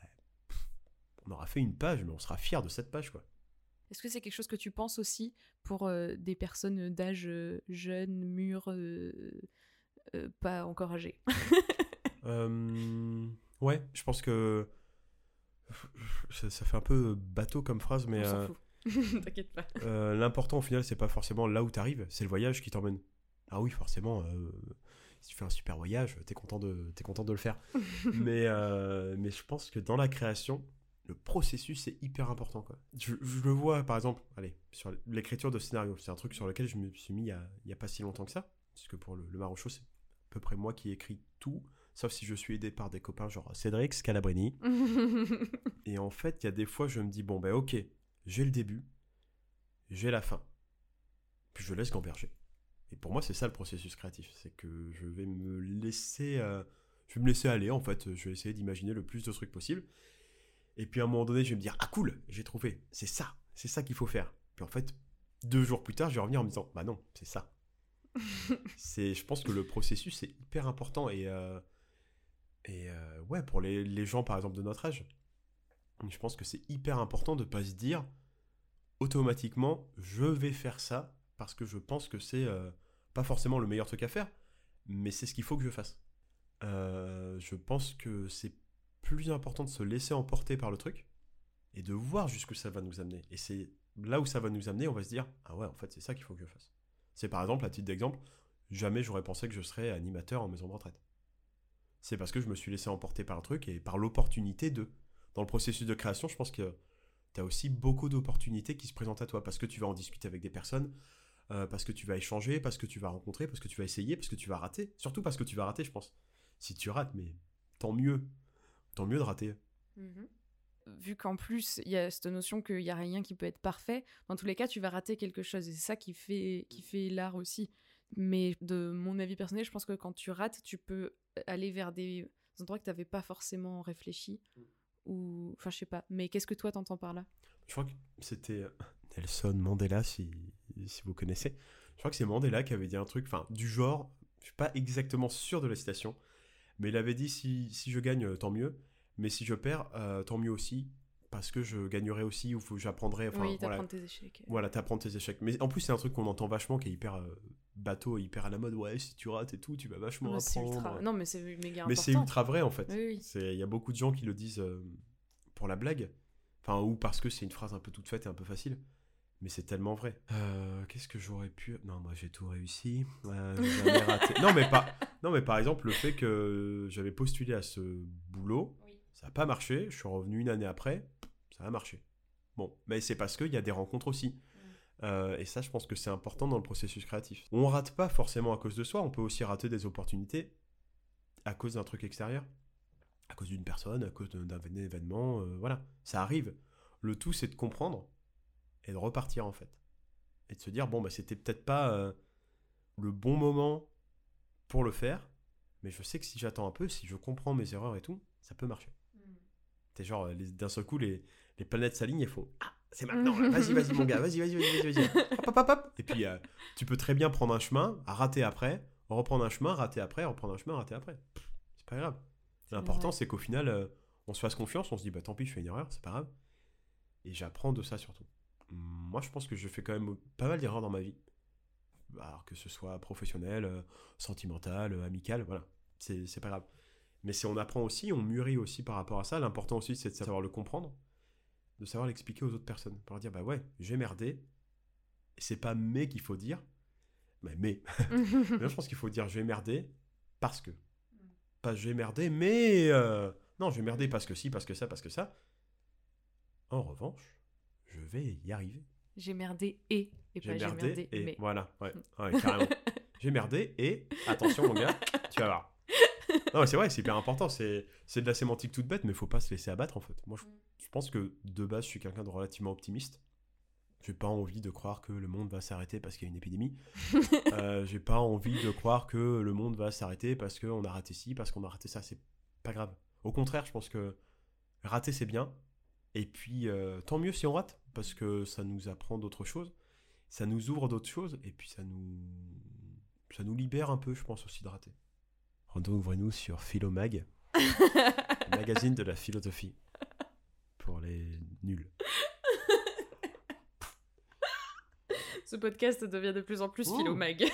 on aura fait une page, mais on sera fier de cette page, quoi. Est-ce que c'est quelque chose que tu penses aussi pour euh, des personnes d'âge euh, jeune, mûr, euh, pas encore âgées? Ouais, je pense que ça, fait un peu bateau comme phrase, mais t'inquiète pas. L'important au final, c'est pas forcément là où t'arrives, c'est le voyage qui t'emmène. Ah oui, forcément. si tu fais un super voyage, t'es content de, es content de le faire. mais, mais je pense que dans la création, le processus c'est hyper important quoi. Je, je le vois par exemple, allez, sur l'écriture de scénario, c'est un truc sur lequel je me suis mis il y a, il y a pas si longtemps que ça, parce que pour le, le Marocho c'est à peu près moi qui écris tout, sauf si je suis aidé par des copains genre Cédric Scalabrini. Et en fait, il y a des fois je me dis bon ben ok, j'ai le début, j'ai la fin, puis je laisse gamberger. Et pour moi c'est ça le processus créatif, c'est que je vais me laisser, euh, je vais me laisser aller en fait, je vais essayer d'imaginer le plus de trucs possible. Et puis à un moment donné, je vais me dire, ah cool, j'ai trouvé, c'est ça, c'est ça qu'il faut faire. Puis en fait, deux jours plus tard, je vais revenir en me disant, bah non, c'est ça. c'est, je pense que le processus c'est hyper important et euh, et euh, ouais pour les, les, gens par exemple de notre âge, je pense que c'est hyper important de pas se dire automatiquement, je vais faire ça parce que je pense que c'est euh, pas forcément le meilleur truc à faire, mais c'est ce qu'il faut que je fasse. je pense que c'est plus important de se laisser emporter par le truc et de voir jusqu'où ça va nous amener. Et c'est là où ça va nous amener, on va se dire ah ouais, en fait, c'est ça qu'il faut que je fasse. C'est par exemple, à titre d'exemple, jamais j'aurais pensé que je serais animateur en maison de retraite. C'est parce que je me suis laissé emporter par le truc et par l'opportunité de. Dans le processus de création, je pense que tu as aussi beaucoup d'opportunités qui se présentent à toi parce que tu vas en discuter avec des personnes, euh, parce que tu vas échanger, parce que tu vas rencontrer, parce que tu vas essayer, parce que tu vas rater. Surtout parce que tu vas rater, je pense. Si tu rates, mais tant mieux tant mieux de rater. Mhm. Vu qu'en plus, il y a cette notion qu'il n'y a rien qui peut être parfait, dans tous les cas, tu vas rater quelque chose. Et c'est ça qui fait, qui fait l'art aussi. Mais de mon avis personnel, je pense que quand tu rates, tu peux aller vers des endroits que tu n'avais pas forcément réfléchi. Mm. Ou... Enfin, je sais pas. Mais qu'est-ce que toi, t'entends par là? Je crois que c'était Nelson Mandela, si, si vous connaissez. Je crois que c'est Mandela qui avait dit un truc, enfin, du genre, je suis pas exactement sûr de la citation, mais il avait dit si, si je gagne, tant mieux. Mais si je perds, euh, tant mieux aussi. Parce que je gagnerai aussi, ou j'apprendrai. Enfin, oui, t'apprends tes échecs. Voilà, t'apprends tes échecs. Mais en plus, c'est un truc qu'on entend vachement qui est hyper euh, bateau, hyper à la mode. Ouais, si tu rates et tout, tu vas vachement apprendre. Non, mais c'est méga. Mais c'est ultra vrai en fait. Il y a beaucoup de gens qui le disent euh, pour la blague. Enfin, ou parce que c'est une phrase un peu toute faite et un peu facile. Mais c'est tellement vrai. Qu'est-ce que j'aurais pu. Non, moi j'ai tout réussi. raté. non, mais pas. Non, mais par exemple, le fait que j'avais postulé à ce boulot. Ça n'a pas marché, je suis revenu une année après, ça a marché. Bon, mais c'est parce qu'il y a des rencontres aussi. Mm. Euh, et ça, je pense que c'est important dans le processus créatif. On rate pas forcément à cause de soi, on peut aussi rater des opportunités à cause d'un truc extérieur, à cause d'une personne, à cause d'un événement, euh, voilà, ça arrive. Le tout, c'est de comprendre et de repartir en fait. Et de se dire, bon, bah, c'était peut-être pas euh, le bon moment pour le faire, mais je sais que si j'attends un peu, si je comprends mes erreurs et tout, ça peut marcher genre, d'un seul coup, les, les planètes s'alignent et font Ah, c'est maintenant, vas-y, vas-y, mon gars, vas-y, vas-y, vas-y, vas-y. Hop, hop, hop, Et puis, euh, tu peux très bien prendre un chemin, rater après, reprendre un chemin, rater après, reprendre un chemin, rater après. C'est pas grave. L'important, c'est qu'au final, euh, on se fasse confiance, on se dit Bah tant pis, je fais une erreur, c'est pas grave. Et j'apprends de ça surtout. Moi, je pense que je fais quand même pas mal d'erreurs dans ma vie. Alors que ce soit professionnel, euh, sentimental, amical, voilà. C'est pas grave. Mais si on apprend aussi, on mûrit aussi par rapport à ça. L'important aussi, c'est de savoir le comprendre, de savoir l'expliquer aux autres personnes. Pour leur dire, bah ouais, j'ai merdé. C'est pas mais qu'il faut dire, mais mais. je pense qu'il faut dire j'ai merdé parce que. Pas j'ai merdé, mais. Euh, non, j'ai merdé parce que si, parce que ça, parce que ça. En revanche, je vais y arriver. J'ai merdé et. Et j'ai merdé, et. Mais. Voilà, ouais, ouais carrément. j'ai merdé et. Attention, mon gars, tu vas voir non, c'est vrai, c'est hyper important. C'est, de la sémantique toute bête, mais il faut pas se laisser abattre en fait. Moi, je, pense que de base, je suis quelqu'un de relativement optimiste. J'ai pas envie de croire que le monde va s'arrêter parce qu'il y a une épidémie. euh, j'ai pas envie de croire que le monde va s'arrêter parce qu'on a raté ci, parce qu'on a raté ça. C'est pas grave. Au contraire, je pense que rater c'est bien. Et puis, euh, tant mieux si on rate, parce que ça nous apprend d'autres choses, ça nous ouvre d'autres choses, et puis ça nous, ça nous libère un peu, je pense aussi de rater. Ouvrez-nous sur Philomag, magazine de la philosophie pour les nuls. Ce podcast devient de plus en plus Philomag.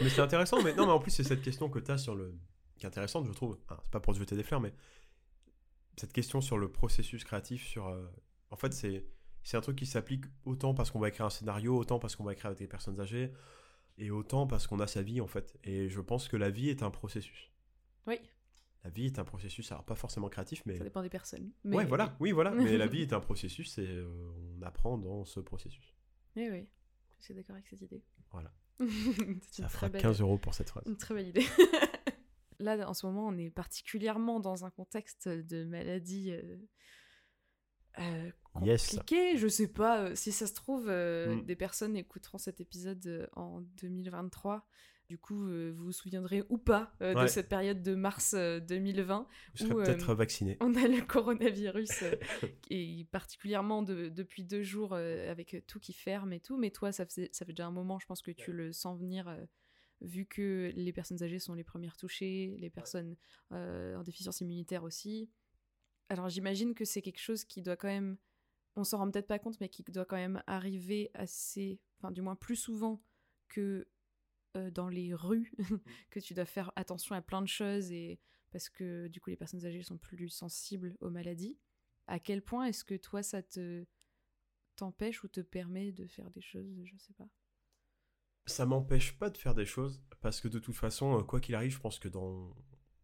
mais c'est intéressant, mais non, mais en plus, c'est cette question que tu as sur le. qui est intéressante, je trouve. c'est pas pour te jeter des fleurs, mais cette question sur le processus créatif, sur. Euh, en fait, c'est. C'est un truc qui s'applique autant parce qu'on va écrire un scénario, autant parce qu'on va écrire avec des personnes âgées, et autant parce qu'on a sa vie en fait. Et je pense que la vie est un processus. Oui. La vie est un processus, alors pas forcément créatif, mais... Ça dépend des personnes. Ouais, voilà, oui, voilà. mais la vie est un processus et euh, on apprend dans ce processus. Oui, oui, je suis d'accord avec cette idée. Voilà. Ça fera 15 euros pour cette phrase. Une très belle idée. Là, en ce moment, on est particulièrement dans un contexte de maladie euh, euh, Yes. compliqué. Je sais pas euh, si ça se trouve, euh, Mm. des personnes écouteront cet épisode en 2023. Du coup, euh, vous vous souviendrez ou pas euh, de cette période de mars euh, 2020 Vous euh, peut-être vacciné. on a le coronavirus et particulièrement de- depuis deux jours avec tout qui ferme et tout. Mais toi, ça, faisait, ça fait déjà un moment, je pense que tu le sens venir, vu que les personnes âgées sont les premières touchées, les personnes euh, en déficience immunitaire aussi. Alors j'imagine que c'est quelque chose qui doit quand même, on s'en rend peut-être pas compte, mais qui doit quand même arriver assez, enfin du moins plus souvent que euh, dans les rues, que tu dois faire attention à plein de choses et parce que du coup les personnes âgées sont plus sensibles aux maladies. À quel point est-ce que toi ça te t'empêche ou te permet de faire des choses, je sais pas? Ça m'empêche pas de faire des choses parce que de toute façon, euh, quoi qu'il arrive, je pense que dans,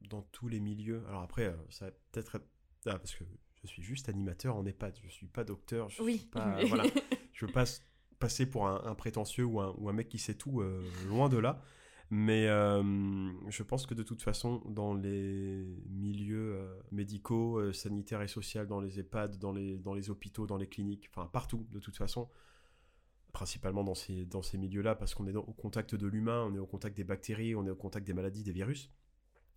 dans tous les milieux. Alors après, euh, ça va peut-être être. Ah, parce que je suis juste animateur en EHPAD, je suis pas docteur, je Oui. suis pas. voilà. Je veux pas s- passer pour un, un prétentieux ou un, ou un mec qui sait tout, euh, loin de là. Mais euh, je pense que de toute façon, dans les milieux euh, médicaux, sanitaires et sociaux, dans les EHPAD, dans les, dans les hôpitaux, dans les cliniques, enfin partout, de toute façon, principalement dans ces, dans ces milieux-là, parce qu'on est dans- au contact de l'humain, on est au contact des bactéries, on est au contact des maladies, des virus,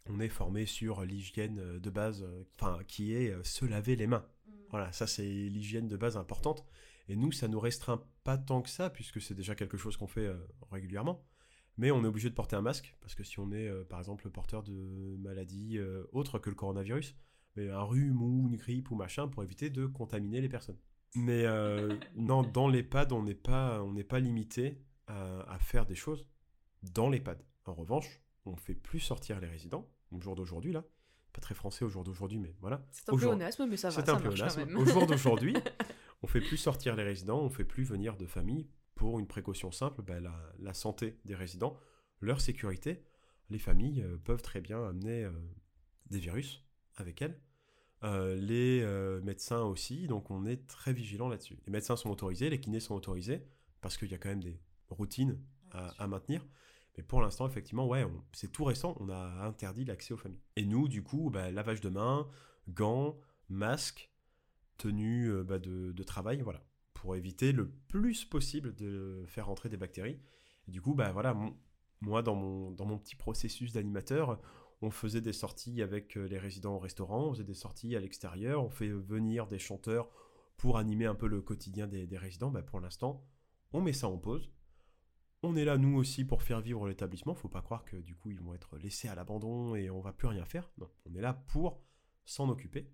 on est formé sur l'hygiène euh, de base, euh, enfin qui est euh, se laver les mains. Voilà, ça c'est l'hygiène de base importante. Et nous, ça nous restreint pas tant que ça, puisque c'est déjà quelque chose qu'on fait euh, régulièrement. Mais on est obligé de porter un masque, parce que si on est, euh, par exemple, porteur de maladies euh, autres que le coronavirus, mais un rhume ou une grippe ou machin, pour éviter de contaminer les personnes. Mais euh, non, dans l'EHPAD, on n'est pas, on n'est pas limité à, à faire des choses dans l'EHPAD. En revanche, on fait plus sortir les résidents, au jour d'aujourd'hui là. Pas très français au jour d'aujourd'hui, mais voilà. C'est un pléonasme, mais ça va, C'est un pléonasme. Au jour d'aujourd'hui, on fait plus sortir les résidents, on fait plus venir de familles pour une précaution simple, bah, la, la santé des résidents, leur sécurité. Les familles euh, peuvent très bien amener euh, des virus avec elles. Euh, les euh, médecins aussi, donc on est très vigilant là-dessus. Les médecins sont autorisés, les kinés sont autorisés, parce qu'il y a quand même des routines à, à maintenir. Mais pour l'instant, effectivement, ouais, on- c'est tout récent, on a interdit l'accès aux familles. Et nous, du coup, bah, lavage de mains, gants, masques, tenue euh, bah, de, de travail, voilà, pour éviter le plus possible de faire rentrer des bactéries. Et du coup, bah voilà, mon- moi dans mon, dans mon petit processus d'animateur, on faisait des sorties avec euh, les résidents au restaurant, on faisait des sorties à l'extérieur, on fait venir des chanteurs pour animer un peu le quotidien des, des résidents. Bah, pour l'instant, on met ça en pause. On est là, nous aussi, pour faire vivre l'établissement. Faut pas croire que du coup, ils vont être laissés à l'abandon et on va plus rien faire. Non, on est là pour s'en occuper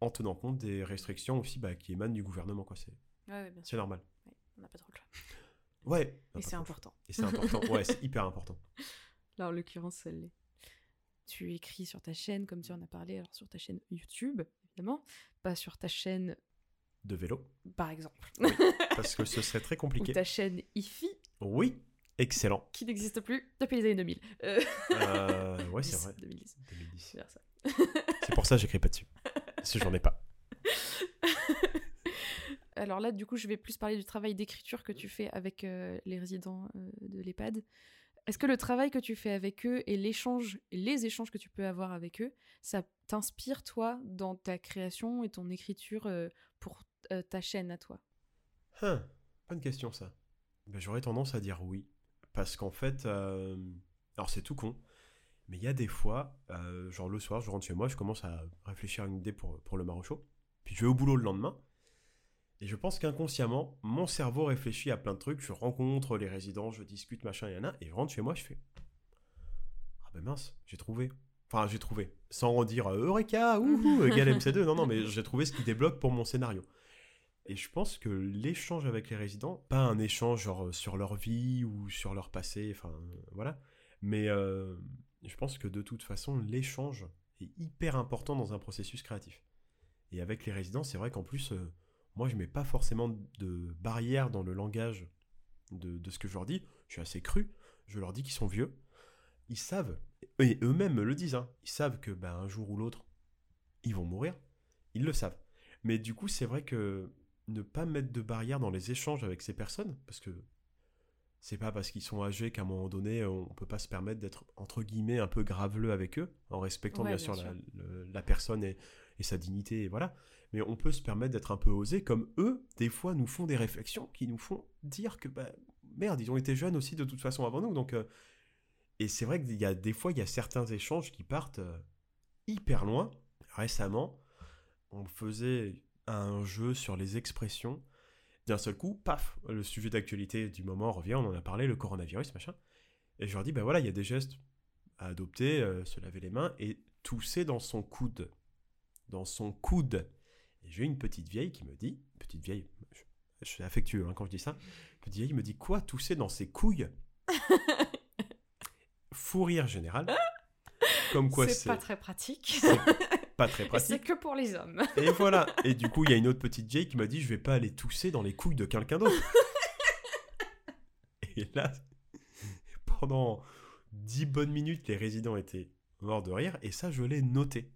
en tenant compte des restrictions aussi bah, qui émanent du gouvernement. quoi. C'est Ouais, ouais, bien sûr. c'est normal. Ouais, on n'a pas trop le choix. Ouais. Et c'est important. Et c'est important. Ouais, c'est hyper important. Là, en l'occurrence, ça l'est. Tu écris sur ta chaîne, comme tu en as parlé, alors sur ta chaîne YouTube, évidemment, pas sur ta chaîne, De vélo. par exemple, Parce que ce serait très ou compliqué. ta chaîne IFI, Oui. Excellent. qui n'existe plus depuis les années 2000. Euh, Euh, ouais, c'est 10, vrai. 2010, 2010. c'est pour ça que j'écris pas dessus. Que j'en ai pas. Alors là, du coup, je vais plus parler du travail d'écriture que tu fais avec euh, les résidents euh, de l'EHPAD. Est-ce que le travail que tu fais avec eux et les échanges que tu peux avoir avec eux, ça t'inspire toi dans ta création et ton écriture euh, pour euh, ta chaîne à toi? Hein, bonne question ça. Ben, J'aurais tendance à dire oui. Parce qu'en fait, euh, alors c'est tout con, mais il y a des fois, genre le soir, je rentre chez moi, je commence à réfléchir à une idée pour, pour le marocho, puis je vais au boulot le lendemain, et je pense qu'inconsciemment, mon cerveau réfléchit à plein de trucs, je rencontre les résidents, je discute, machin, y en a, et je rentre chez moi, je fais Ah ben mince, j'ai trouvé. Enfin, j'ai trouvé. Sans redire euh, Eureka, ouhou, égal MC2, non, non, mais j'ai trouvé ce qui débloque pour mon scénario. Et je pense que l'échange avec les résidents, pas un échange genre euh, sur leur vie ou sur leur passé, enfin euh, voilà, mais euh, je pense que de toute façon, l'échange est hyper important dans un processus créatif. Et avec les résidents, c'est vrai qu'en plus, euh, moi je mets pas forcément de barrière dans le langage de, de ce que je leur dis, je suis assez cru, je leur dis qu'ils sont vieux, ils savent, et eux-mêmes me le disent, hein, ils savent que ben, un jour ou l'autre, ils vont mourir. Ils le savent. Mais du coup, c'est vrai que ne pas mettre de barrière dans les échanges avec ces personnes, parce que c'est pas parce qu'ils sont âgés qu'à un moment donné, on peut pas se permettre d'être entre guillemets un peu graveleux avec eux, en respectant bien, sûr, La, personne et, sa dignité, et voilà. Mais on peut se permettre d'être un peu osé, comme eux, des fois, nous font des réflexions qui nous font dire que, bah, merde, ils ont été jeunes aussi de toute façon avant nous. Donc, euh, et c'est vrai qu'il y a des fois, il y a certains échanges qui partent euh, hyper loin. Récemment, on faisait un jeu sur les expressions. D'un seul coup, paf, le sujet d'actualité du moment revient, on en a parlé, le coronavirus, machin. Et je leur dis, ben voilà, il y a des gestes à adopter, euh, se laver les mains et tousser dans son coude. Dans son coude. Et j'ai une petite vieille qui me dit, petite vieille, je, suis affectueux hein, quand je dis ça, petite vieille me dit, quoi, tousser dans ses couilles? Fou rire général. Comme quoi c'est pas très pratique pas très pratique. C'est que pour les hommes. Et voilà. Et du coup, il y a une autre petite Jay qui m'a dit Je vais pas aller tousser dans les couilles de quelqu'un d'autre. Et là, pendant dix bonnes minutes, les résidents étaient morts de rire. Et ça, je l'ai noté.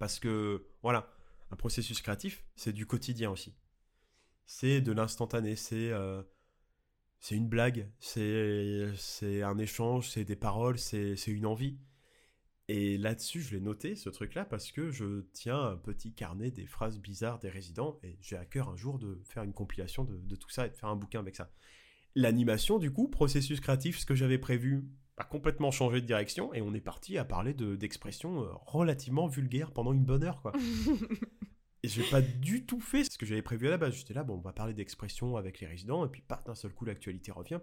Parce que, voilà, un processus créatif, c'est du quotidien aussi. C'est de l'instantané. C'est. Euh, une blague, c'est un échange, c'est des paroles, c'est une envie. Et là-dessus, je l'ai noté, ce truc-là, parce que je tiens un petit carnet des phrases bizarres des résidents, et j'ai à cœur un jour de faire une compilation de, tout ça et de faire un bouquin avec ça. L'animation, du coup, processus créatif, ce que j'avais prévu, a complètement changé de direction, et on est parti à parler d'expressions euh, relativement vulgaires pendant une bonne heure, quoi. et j'ai pas du tout fait ce que j'avais prévu à la base. J'étais là, bon, on va parler d'expressions avec les résidents, et puis, pas d'un seul coup, l'actualité revient.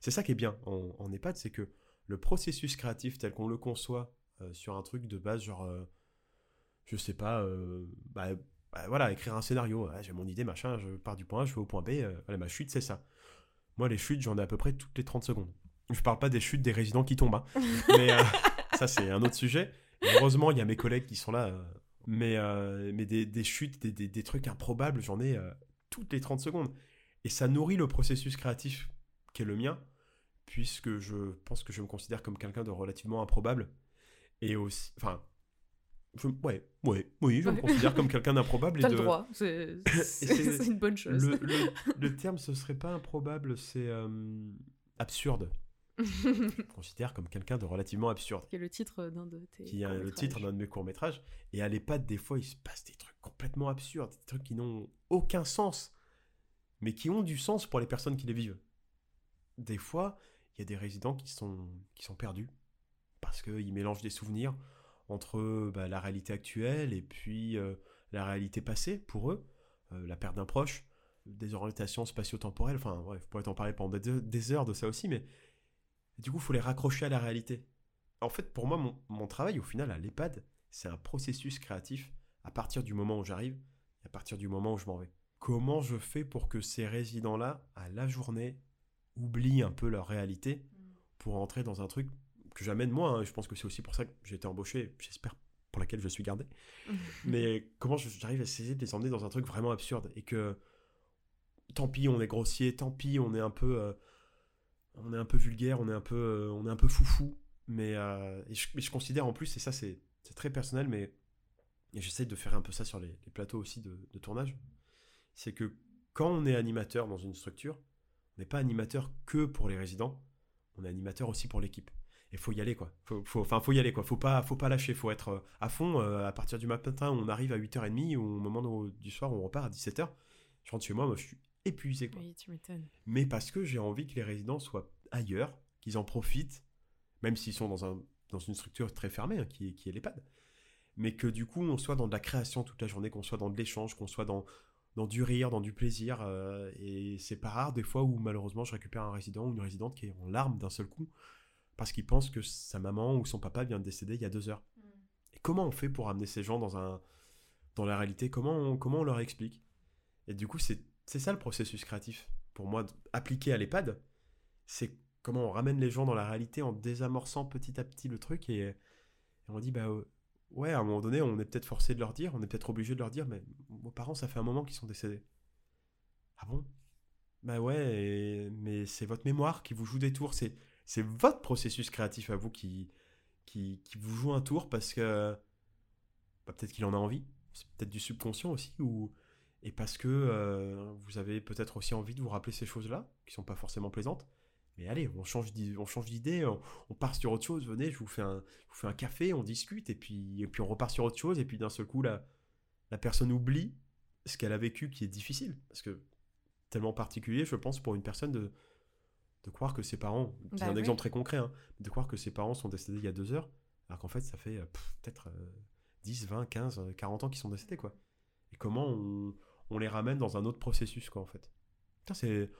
C'est ça qui est bien en, en EHPAD, c'est que le processus créatif tel qu'on le conçoit euh, sur un truc de base, genre, euh, je sais pas, euh, bah, bah, voilà, écrire un scénario. j'ai mon idée, machin, je pars du point A, je vais au point B. voilà, ma chute, c'est ça. Moi, les chutes, j'en ai à peu près toutes les 30 secondes. Je parle pas des chutes des résidents qui tombent, hein. mais ça, c'est un autre sujet. heureusement, il y a mes collègues qui sont là. mais mais des, des chutes, des, des, des, trucs improbables, j'en ai toutes les 30 secondes. Et ça nourrit le processus créatif qui est le mien, puisque je pense que je me considère comme quelqu'un de relativement improbable. Et aussi. Enfin. ouais, ouais, oui, je me considère comme quelqu'un d'improbable. T'as le droit, c'est une bonne chose. Le, terme, ce serait pas improbable, c'est euh, absurde. je me considère comme quelqu'un de relativement absurde. Qui est le titre d'un de tes Qui est le titre d'un de mes courts-métrages. Et à l'EHPAD, des fois, il se passe des trucs complètement absurdes, des trucs qui n'ont aucun sens, mais qui ont du sens pour les personnes qui les vivent. Des fois, il y a des résidents qui sont, qui sont perdus parce qu'ils mélangent des souvenirs entre bah, la réalité actuelle et puis euh, la réalité passée pour eux, euh, la perte d'un proche, des orientations spatio-temporelles, enfin bref, pourrait en parler pendant des, heures de ça aussi, mais du coup, il faut les raccrocher à la réalité. En fait, pour moi, mon, mon travail, au final, à l'EHPAD, c'est un processus créatif à partir du moment où j'arrive et à partir du moment où je m'en vais. Comment je fais pour que ces résidents-là, à la journée, oublient un peu leur réalité pour entrer dans un truc que j'amène moi. Hein, je pense que c'est aussi pour ça que j'ai été embauché, j'espère pour laquelle je suis gardé. Mais comment j'arrive à essayer de les emmener dans un truc vraiment absurde et que tant pis, on est grossier, tant pis, on est un peu, euh, on est un peu vulgaire, on est un peu, euh, on est un peu foufou. Mais, euh, je, considère en plus, et ça c'est très personnel, mais j'essaie de faire un peu ça sur les, plateaux aussi de, tournage, c'est que quand on est animateur dans une structure, on n'est pas animateur que pour les résidents, on est animateur aussi pour l'équipe il faut y aller quoi. Faut, faut, y aller quoi. Faut pas, faut pas lâcher. Faut être euh, à fond. À partir du matin, on arrive à 8h30 ou au moment du soir, on repart à 17h. Je rentre chez moi, moi, je suis épuisé quoi. Oui, tu m'étonnes. Mais parce que j'ai envie que les résidents soient ailleurs, qu'ils en profitent, même s'ils sont dans, un, dans une structure très fermée, hein, qui, qui est l'EHPAD. Mais que du coup, on soit dans de la création toute la journée, qu'on soit dans de l'échange, qu'on soit dans, dans du rire, dans du plaisir. Euh, et c'est pas rare des fois où malheureusement je récupère un résident ou une résidente qui est en larmes d'un seul coup parce qu'il pense que sa maman ou son papa vient de décéder il y a deux heures. Mm. Et comment on fait pour amener ces gens dans, un, dans la réalité? Comment on, comment on leur explique? Et du coup, c'est ça le processus créatif. Pour moi, appliqué à l'EHPAD, c'est comment on ramène les gens dans la réalité en désamorçant petit à petit le truc et, on dit, bah ouais, à un moment donné, on est peut-être forcé de leur dire, on est peut-être obligé de leur dire, mais vos parents, ça fait un moment qu'ils sont décédés. Ah bon? Bah ouais, mais c'est votre mémoire qui vous joue des tours, c'est c'est votre processus créatif à vous qui, qui, qui vous joue un tour parce que bah, peut-être qu'il en a envie, c'est peut-être du subconscient aussi, ou et parce que euh, vous avez peut-être aussi envie de vous rappeler ces choses-là, qui sont pas forcément plaisantes. Mais allez, on change d'idée, on, on, part sur autre chose, venez, je vous fais un, je vous fais un café, on discute, et puis, et puis on repart sur autre chose, et puis d'un seul coup, la, la personne oublie ce qu'elle a vécu qui est difficile. Parce que tellement particulier, je pense, pour une personne de, de croire que ses parents, c'est Bah un oui. exemple très concret, hein, de croire que ses parents sont décédés il y a deux heures, alors qu'en fait, ça fait euh, peut-être euh, 10, 20, 15, euh, 40 ans qu'ils sont décédés, quoi. Et comment on, on les ramène dans un autre processus, quoi, en fait. Putain, c'est...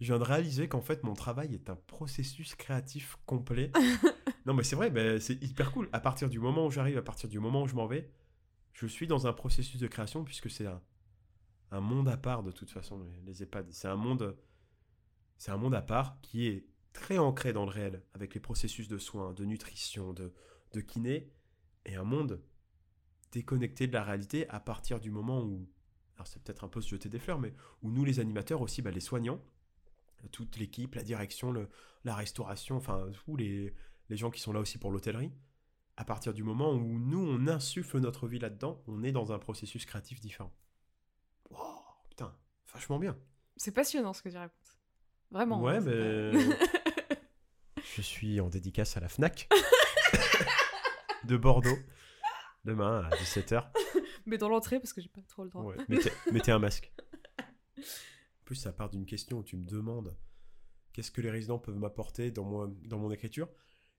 Je viens de réaliser qu'en fait, mon travail est un processus créatif complet. non, mais c'est vrai, mais c'est hyper cool. À partir du moment où j'arrive, à partir du moment où je m'en vais, je suis dans un processus de création, puisque c'est un, un monde à part, de toute façon, les, les EHPAD. C'est un monde... C'est un monde à part qui est très ancré dans le réel, avec les processus de soins, de nutrition, de, de kiné, et un monde déconnecté de la réalité à partir du moment où, alors c'est peut-être un peu se jeter des fleurs, mais où nous les animateurs aussi, bah, les soignants, toute l'équipe, la direction, le- la restauration, enfin tous les, les gens qui sont là aussi pour l'hôtellerie, à partir du moment où nous on insuffle notre vie là-dedans, on est dans un processus créatif différent. Wow, putain, vachement bien. C'est passionnant ce que tu racontes. Vraiment. Ouais, hein, mais- Je suis en dédicace à la FNAC de Bordeaux demain à 17h. Mais dans l'entrée parce que j'ai pas trop le droit. Ouais, mettez, mettez un masque. En plus, ça part d'une question où tu me demandes qu'est-ce que les résidents peuvent m'apporter dans mon, dans mon écriture?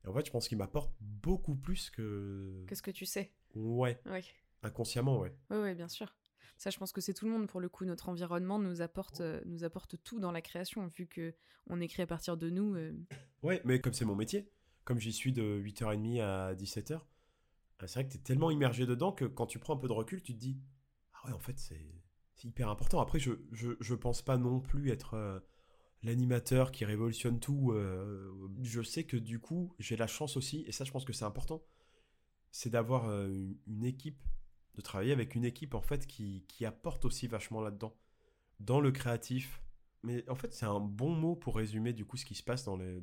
Et en fait, je pense qu'ils m'apportent beaucoup plus que. Qu'est-ce que tu sais Ouais, Oui, inconsciemment, ouais. oui, oui, bien sûr. Ça, je pense que c'est tout le monde pour le coup. Notre environnement nous apporte, euh, nous apporte tout dans la création, vu que on écrit à partir de nous. euh, Ouais, mais comme c'est mon métier, comme j'y suis de 8h30 à 17h, euh, c'est vrai que tu es tellement immergé dedans que quand tu prends un peu de recul, tu te dis Ah ouais, en fait, c'est hyper important. Après, je, je, pense pas non plus être euh, l'animateur qui révolutionne tout. euh, je sais que du coup, j'ai la chance aussi, et ça, je pense que c'est important, c'est d'avoir euh, une, équipe, de travailler avec une équipe en fait qui, apporte aussi vachement là-dedans, dans le créatif. Mais en fait, c'est un bon mot pour résumer du coup ce qui se passe dans les,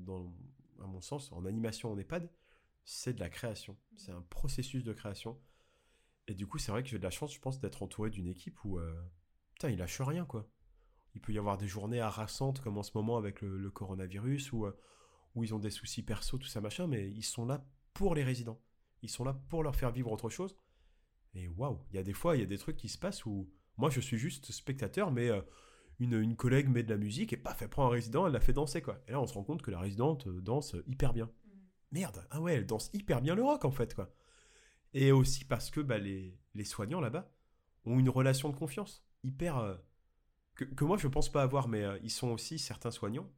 à mon sens, en animation en EHPAD, c'est de la création. C'est un processus de création. Et du coup, c'est vrai que j'ai de la chance, je pense, d'être entouré d'une équipe où, euh, putain, lâchent rien, quoi. Il peut y avoir des journées harassantes comme en ce moment avec le, le coronavirus, où, euh, où ils ont des soucis perso, tout ça, machin, mais ils sont là pour les résidents. Ils sont là pour leur faire vivre autre chose. Et waouh, il y a des fois, il y a des trucs qui se passent où moi, je suis juste spectateur, mais euh, une, une collègue met de la musique et paf, elle prend un résident, elle la fait danser, quoi. Et là, on se rend compte que la résidente euh, danse hyper bien. Merde, ah ouais, elle danse hyper bien le rock, en fait, quoi. Et aussi parce que bah, les, les soignants là-bas ont une relation de confiance hyper. euh, que, que moi je pense pas avoir, mais euh, ils sont aussi certains soignants.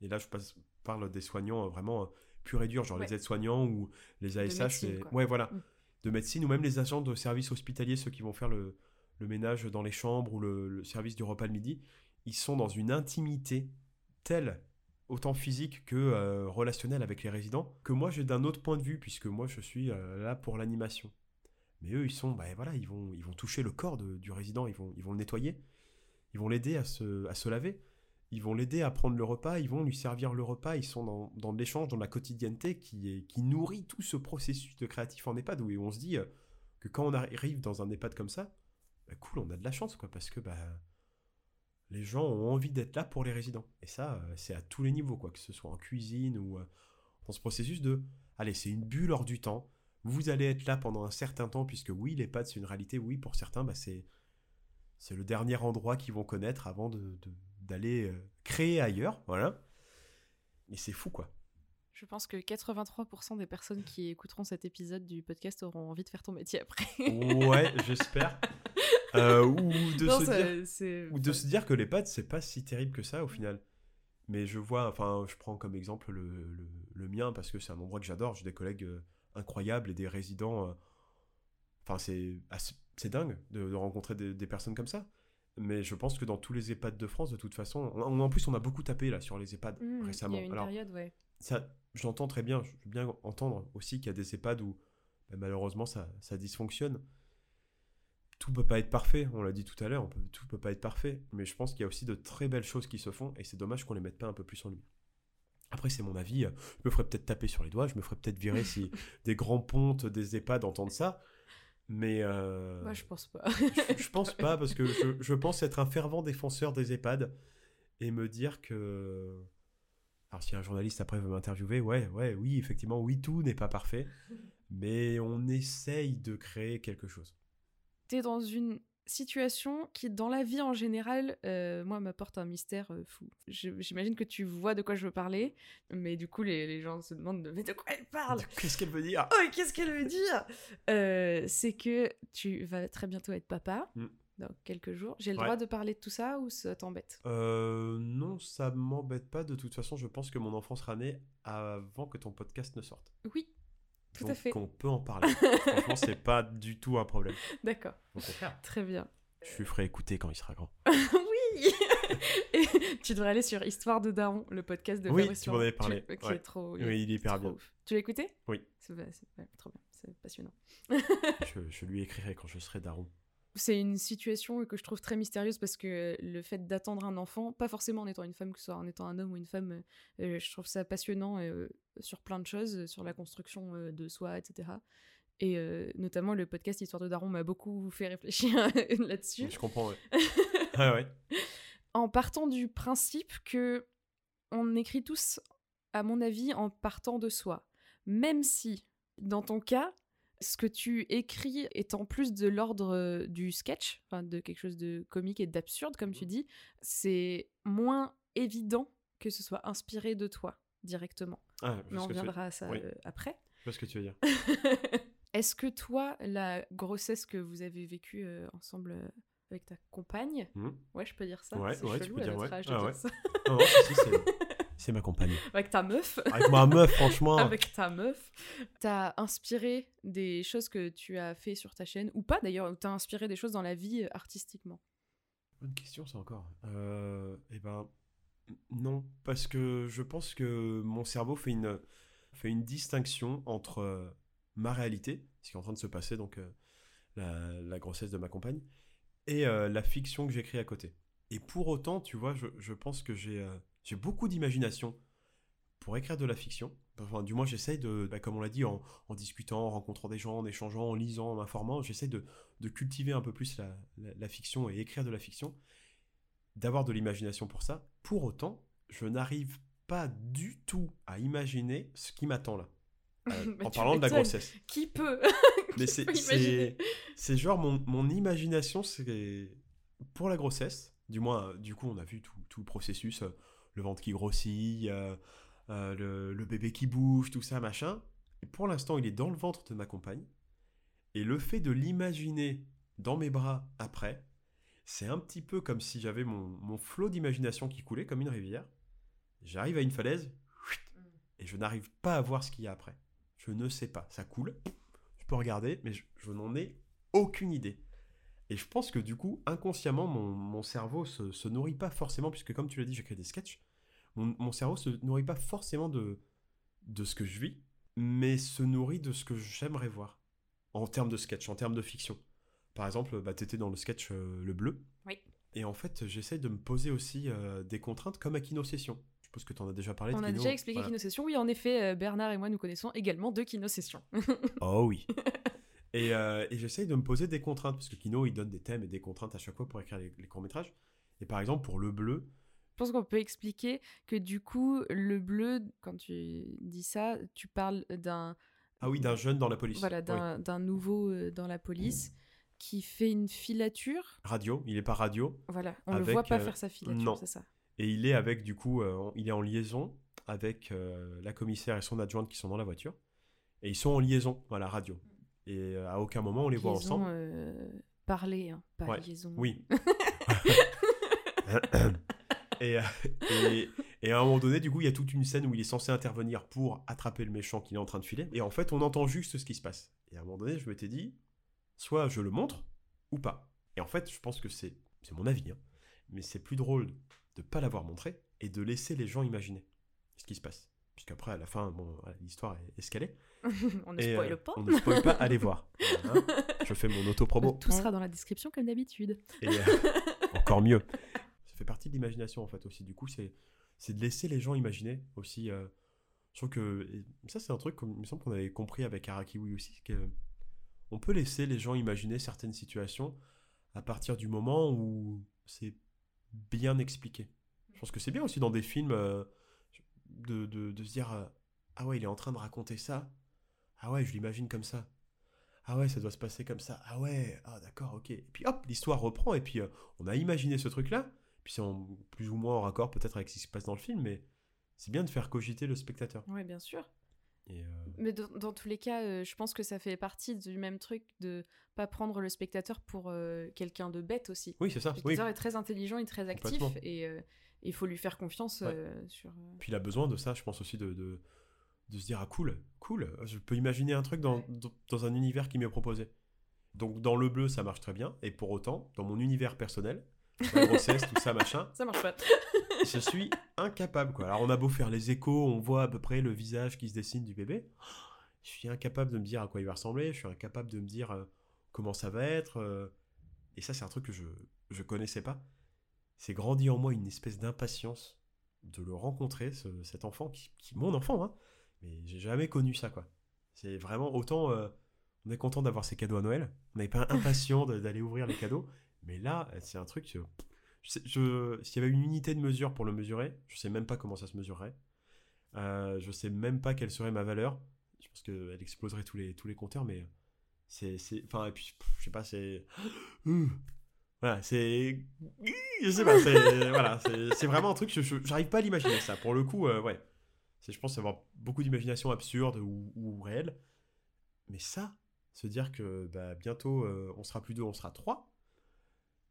Et là je passe- parle des soignants euh, vraiment purs et durs, genre Ouais. les aides-soignants ou les ASH. médecine, les-. Ouais, voilà. Mm. De médecine ou même les agents de services hospitaliers, ceux qui vont faire le, le ménage dans les chambres ou le, le service du repas le midi. Ils sont dans une intimité telle, autant physique que euh, relationnelle avec les résidents, que moi j'ai d'un autre point de vue, puisque moi je suis euh, là pour l'animation. Mais eux, ils sont, bah voilà, ils vont, ils vont toucher le corps du résident, ils vont, ils vont le nettoyer, ils vont l'aider à se, à se laver, ils vont l'aider à prendre le repas, ils vont lui servir le repas, ils sont dans, dans l'échange, dans la quotidienneté qui, est, qui nourrit tout ce processus de créatif en EHPAD, où on se dit euh, que quand on arrive dans un EHPAD comme ça, bah cool, on a de la chance, quoi, parce que bah, les gens ont envie d'être là pour les résidents. Et ça, euh, c'est à tous les niveaux, quoi, que ce soit en cuisine ou euh, dans ce processus de, allez, c'est une bulle hors du temps, vous allez être là pendant un certain temps, puisque oui, l'EHPAD, c'est une réalité, oui, pour certains, bah, c'est, c'est le dernier endroit qu'ils vont connaître avant de, de- d'aller euh, créer ailleurs, voilà. Et c'est fou, quoi. Je pense que 83% des personnes qui écouteront cet épisode du podcast auront envie de faire ton métier après. Ouais, j'espère. Euh, ou de Non, se dire... c'est- Ou de se dire que l'EHPAD, c'est pas si terrible que ça au final. Mais je vois, enfin, je prends comme exemple le, le- le mien parce que c'est un endroit que j'adore. J'ai des collègues euh, incroyables et des résidents. euh, Enfin, c'est c'est dingue de, de rencontrer des, des personnes comme ça. Mais je pense que dans tous les EHPAD de France, de toute façon, on- en plus, on a beaucoup tapé là sur les EHPAD Mmh, récemment. Il y a une Alors, période, ouais. ça, j'entends très bien, je veux bien entendre aussi qu'il y a des EHPAD où bah, malheureusement ça, ça dysfonctionne. Tout peut pas être parfait, on l'a dit tout à l'heure, on peut, tout peut pas être parfait, mais je pense qu'il y a aussi de très belles choses qui se font et c'est dommage qu'on les mette pas un peu plus en lumière. Après, c'est mon avis. Je me ferais peut-être taper sur les doigts, je me ferais peut-être virer si des grands pontes des EHPAD entendent ça. Mais. euh, Moi, je pense pas. je, je pense pas, parce que je, je pense être un fervent défenseur des EHPAD et me dire que. Alors, si un journaliste après veut m'interviewer, ouais, ouais, oui, effectivement, oui, tout n'est pas parfait, mais on essaye de créer quelque chose. T'es dans une situation qui, dans la vie en général, euh, moi, m'apporte un mystère euh, fou. J'imagine que tu vois de quoi je veux parler, mais du coup, les, les gens se demandent de, mais de quoi elle parle? Qu'est-ce qu'elle veut dire? Oh, qu'est-ce qu'elle veut dire? Euh, C'est que tu vas très bientôt être papa, Mm. dans quelques jours. J'ai le Ouais. droit de parler de tout ça ou ça t'embête? Non, ça m'embête pas. De toute façon, je pense que mon enfant sera né avant que ton podcast ne sorte. Oui, tout à Donc, fait. on peut en parler. Franchement, c'est pas du tout un problème. D'accord, Au contraire. très bien. Je lui ferai écouter quand il sera grand. oui Et tu devrais aller sur Histoire de Daron, le podcast de Oui, Fabrice tu m'en avais parlé, ouais. trop, Oui, il est hyper bien. ouf. Tu l'as écouté Oui. C'est- ouais, trop bien, c'est passionnant. Je, je lui écrirai quand je serai daron. C'est une situation que je trouve très mystérieuse parce que le fait d'attendre un enfant, pas forcément en étant une femme, que ce soit en étant un homme ou une femme, euh, je trouve ça passionnant euh, sur plein de choses, euh, sur la construction euh, de soi, etc. Et euh, notamment le podcast Histoire de Daron m'a beaucoup fait réfléchir là-dessus. Je comprends, ouais. en partant du principe que on écrit tous, à mon avis, en partant de soi. Même si, dans ton cas, ce que tu écris est en plus de l'ordre euh, du sketch, enfin de quelque chose de comique et d'absurde, comme tu dis, c'est moins évident que ce soit inspiré de toi directement. Ah, Mais on ce que tu veux- viendra à ça Oui. euh, après. je vois ce que tu veux dire. Est-ce que toi, la grossesse que vous avez vécue euh, ensemble euh, avec ta compagne, Mhm. ouais, je peux dire ça, Ouais, c'est ouais, tu chelou peux à dire ouais. âge de Ah dire ça. Non, non, si, si, c'est- ma compagne. avec ta meuf, Avec ma meuf, franchement. avec ta meuf, t'as inspiré des choses que tu as fait sur ta chaîne ou pas d'ailleurs, ou t'as inspiré des choses dans la vie artistiquement? Bonne question, ça encore. Euh, eh ben, non, parce que je pense que mon cerveau fait une, fait une distinction entre euh, ma réalité, ce qui est en train de se passer, donc euh, la, la grossesse de ma compagne, et la fiction que j'écris à côté. Et pour autant, tu vois, je, je pense que j'ai j'ai beaucoup d'imagination pour écrire de la fiction. Enfin, du moins, j'essaye de, bah, comme on l'a dit, en, en discutant, en rencontrant des gens, en échangeant, en lisant, en m'informant, j'essaye de, de cultiver un peu plus la, la- la fiction et écrire de la fiction, d'avoir de l'imagination pour ça. Pour autant, je n'arrive pas du tout à imaginer ce qui m'attend là. Euh, en parlant de la grossesse. Qui peut Mais c'est genre mon, mon imagination, c'est pour la grossesse. Du moins, euh, du coup, on a vu tout, tout le processus, euh, le ventre qui grossit, euh, euh, le, bébé qui bouge, tout ça, machin. Et pour l'instant, il est dans le ventre de ma compagne. Et le fait de l'imaginer dans mes bras après, c'est un petit peu comme si j'avais mon, mon flot d'imagination qui coulait comme une rivière. J'arrive à une falaise et je n'arrive pas à voir ce qu'il y a après. Je ne sais pas. Ça coule. Je peux regarder, mais je, je n'en ai aucune idée. Et je pense que du coup, inconsciemment, mon, mon cerveau se, se nourrit pas forcément, puisque comme tu l'as dit, j'écris des sketchs. Mon, mon cerveau se nourrit pas forcément de, de ce que je vis, mais se nourrit de ce que j'aimerais voir. En termes de sketch, en termes de fiction. Par exemple, bah, tu étais dans le sketch euh, Le Bleu. Oui. Et en fait, j'essaye de me poser aussi euh, des contraintes comme à Kino Session. Je suppose que tu en as déjà parlé. de On a Kino. déjà expliqué Voilà. Kino Session. Oui, en effet, euh, Bernard et moi, nous connaissons également deux Kino Sessions. Oh oui. et et j'essaye de me poser des contraintes, parce que Kino, il donne des thèmes et des contraintes à chaque fois pour écrire les, les courts-métrages. Et par exemple, pour Le Bleu, pense qu'on peut expliquer que du coup, le bleu, quand tu dis ça, tu parles d'un ah oui, d'un jeune dans la police. voilà, d'un nouveau euh, dans la police qui fait une filature. Radio, il est pas radio. Voilà, on le Avec, voit pas euh, faire sa filature, c'est ça. Et il est avec, du coup, euh, en- il est en liaison avec euh, la commissaire et son adjointe qui sont dans la voiture. Et ils sont en liaison à la radio. Et euh, à aucun moment on les voit ensemble. euh, parler, hein, pas Ouais, liaison. Oui. Et, euh, et, et à un moment donné, du coup, il y a toute une scène où il est censé intervenir pour attraper le méchant qu'il est en train de filer. Et en fait, on entend juste ce qui se passe. Et à un moment donné, je m'étais dit, soit je le montre ou pas. Et en fait, je pense que c'est c'est mon avis, hein, mais c'est plus drôle de pas l'avoir montré et de laisser les gens imaginer ce qui se passe. Puisqu'après, à la fin, bon, l'histoire est, est. on ne Et, spoile euh, pas. On ne spoil pas, allez voir. Voilà, hein. je fais mon auto-promo. Tout sera dans la description comme d'habitude. Et euh, encore mieux. Fait partie de l'imagination, en fait, aussi. Du coup, c'est c'est de laisser les gens imaginer aussi. euh, je trouve que ça, c'est un truc, comme, il me semble qu'on avait compris avec Arakiwi aussi, que on peut laisser les gens imaginer certaines situations à partir du moment où c'est bien expliqué. Je pense que c'est bien aussi dans des films euh, de, de, de se dire euh, Ah ouais, il est en train de raconter ça. Ah ouais, je l'imagine comme ça. Ah ouais, ça doit se passer comme ça. Ah ouais, ah d'accord, ok. Et puis hop, l'histoire reprend et puis euh, on a imaginé ce truc-là. Puis en- plus ou moins en raccord peut-être avec ce qui se passe dans le film, mais c'est bien de faire cogiter le spectateur. Oui, bien sûr. Et, euh, Mais dans, dans tous les cas, euh, je pense que ça fait partie du même truc de pas prendre le spectateur pour euh, quelqu'un de bête aussi. Oui, c'est ça. Le Oui. spectateur est très intelligent et très actif et il faut lui faire confiance Ouais. sur. Puis il a besoin de ça, je pense aussi, de, de, de se dire Ah cool, cool, je peux imaginer un truc dans, dans, dans un univers qui m'est proposé. Donc dans le bleu, ça marche très bien. Et pour autant, dans mon univers personnel, la grossesse, tout ça, machin, Ça marche pas. je suis incapable quoi. Alors on a beau faire les échos, on voit à peu près le visage qui se dessine du bébé. Je suis incapable de me dire à quoi il va ressembler, je suis incapable de me dire euh, comment ça va être. euh. et ça c'est un truc que je je connaissais pas. C'est grandi en moi une espèce d'impatience de le rencontrer, ce- cet enfant qui, mon enfant, hein. Mais j'ai jamais connu ça quoi. C'est vraiment autant euh, on est content d'avoir ses cadeaux à Noël, on n'est pas impatient d'aller ouvrir les cadeaux, mais là c'est un truc. euh, je S'il y avait une unité de mesure pour le mesurer, je sais même pas comment ça se mesurerait. Euh, je sais même pas quelle serait ma valeur. Je pense qu'elle exploserait tous les, tous les compteurs, mais c'est. Enfin, et puis, pff, je sais pas, c'est. Voilà, c'est. Je sais pas, c'est. Voilà, c'est vraiment un truc, je- je- j'arrive pas à l'imaginer, ça. Pour le coup, euh, ouais. C'est, je pense avoir beaucoup d'imagination absurde ou, ou réelle. Mais ça, se dire que bah, bientôt, euh, on sera plus deux, on sera trois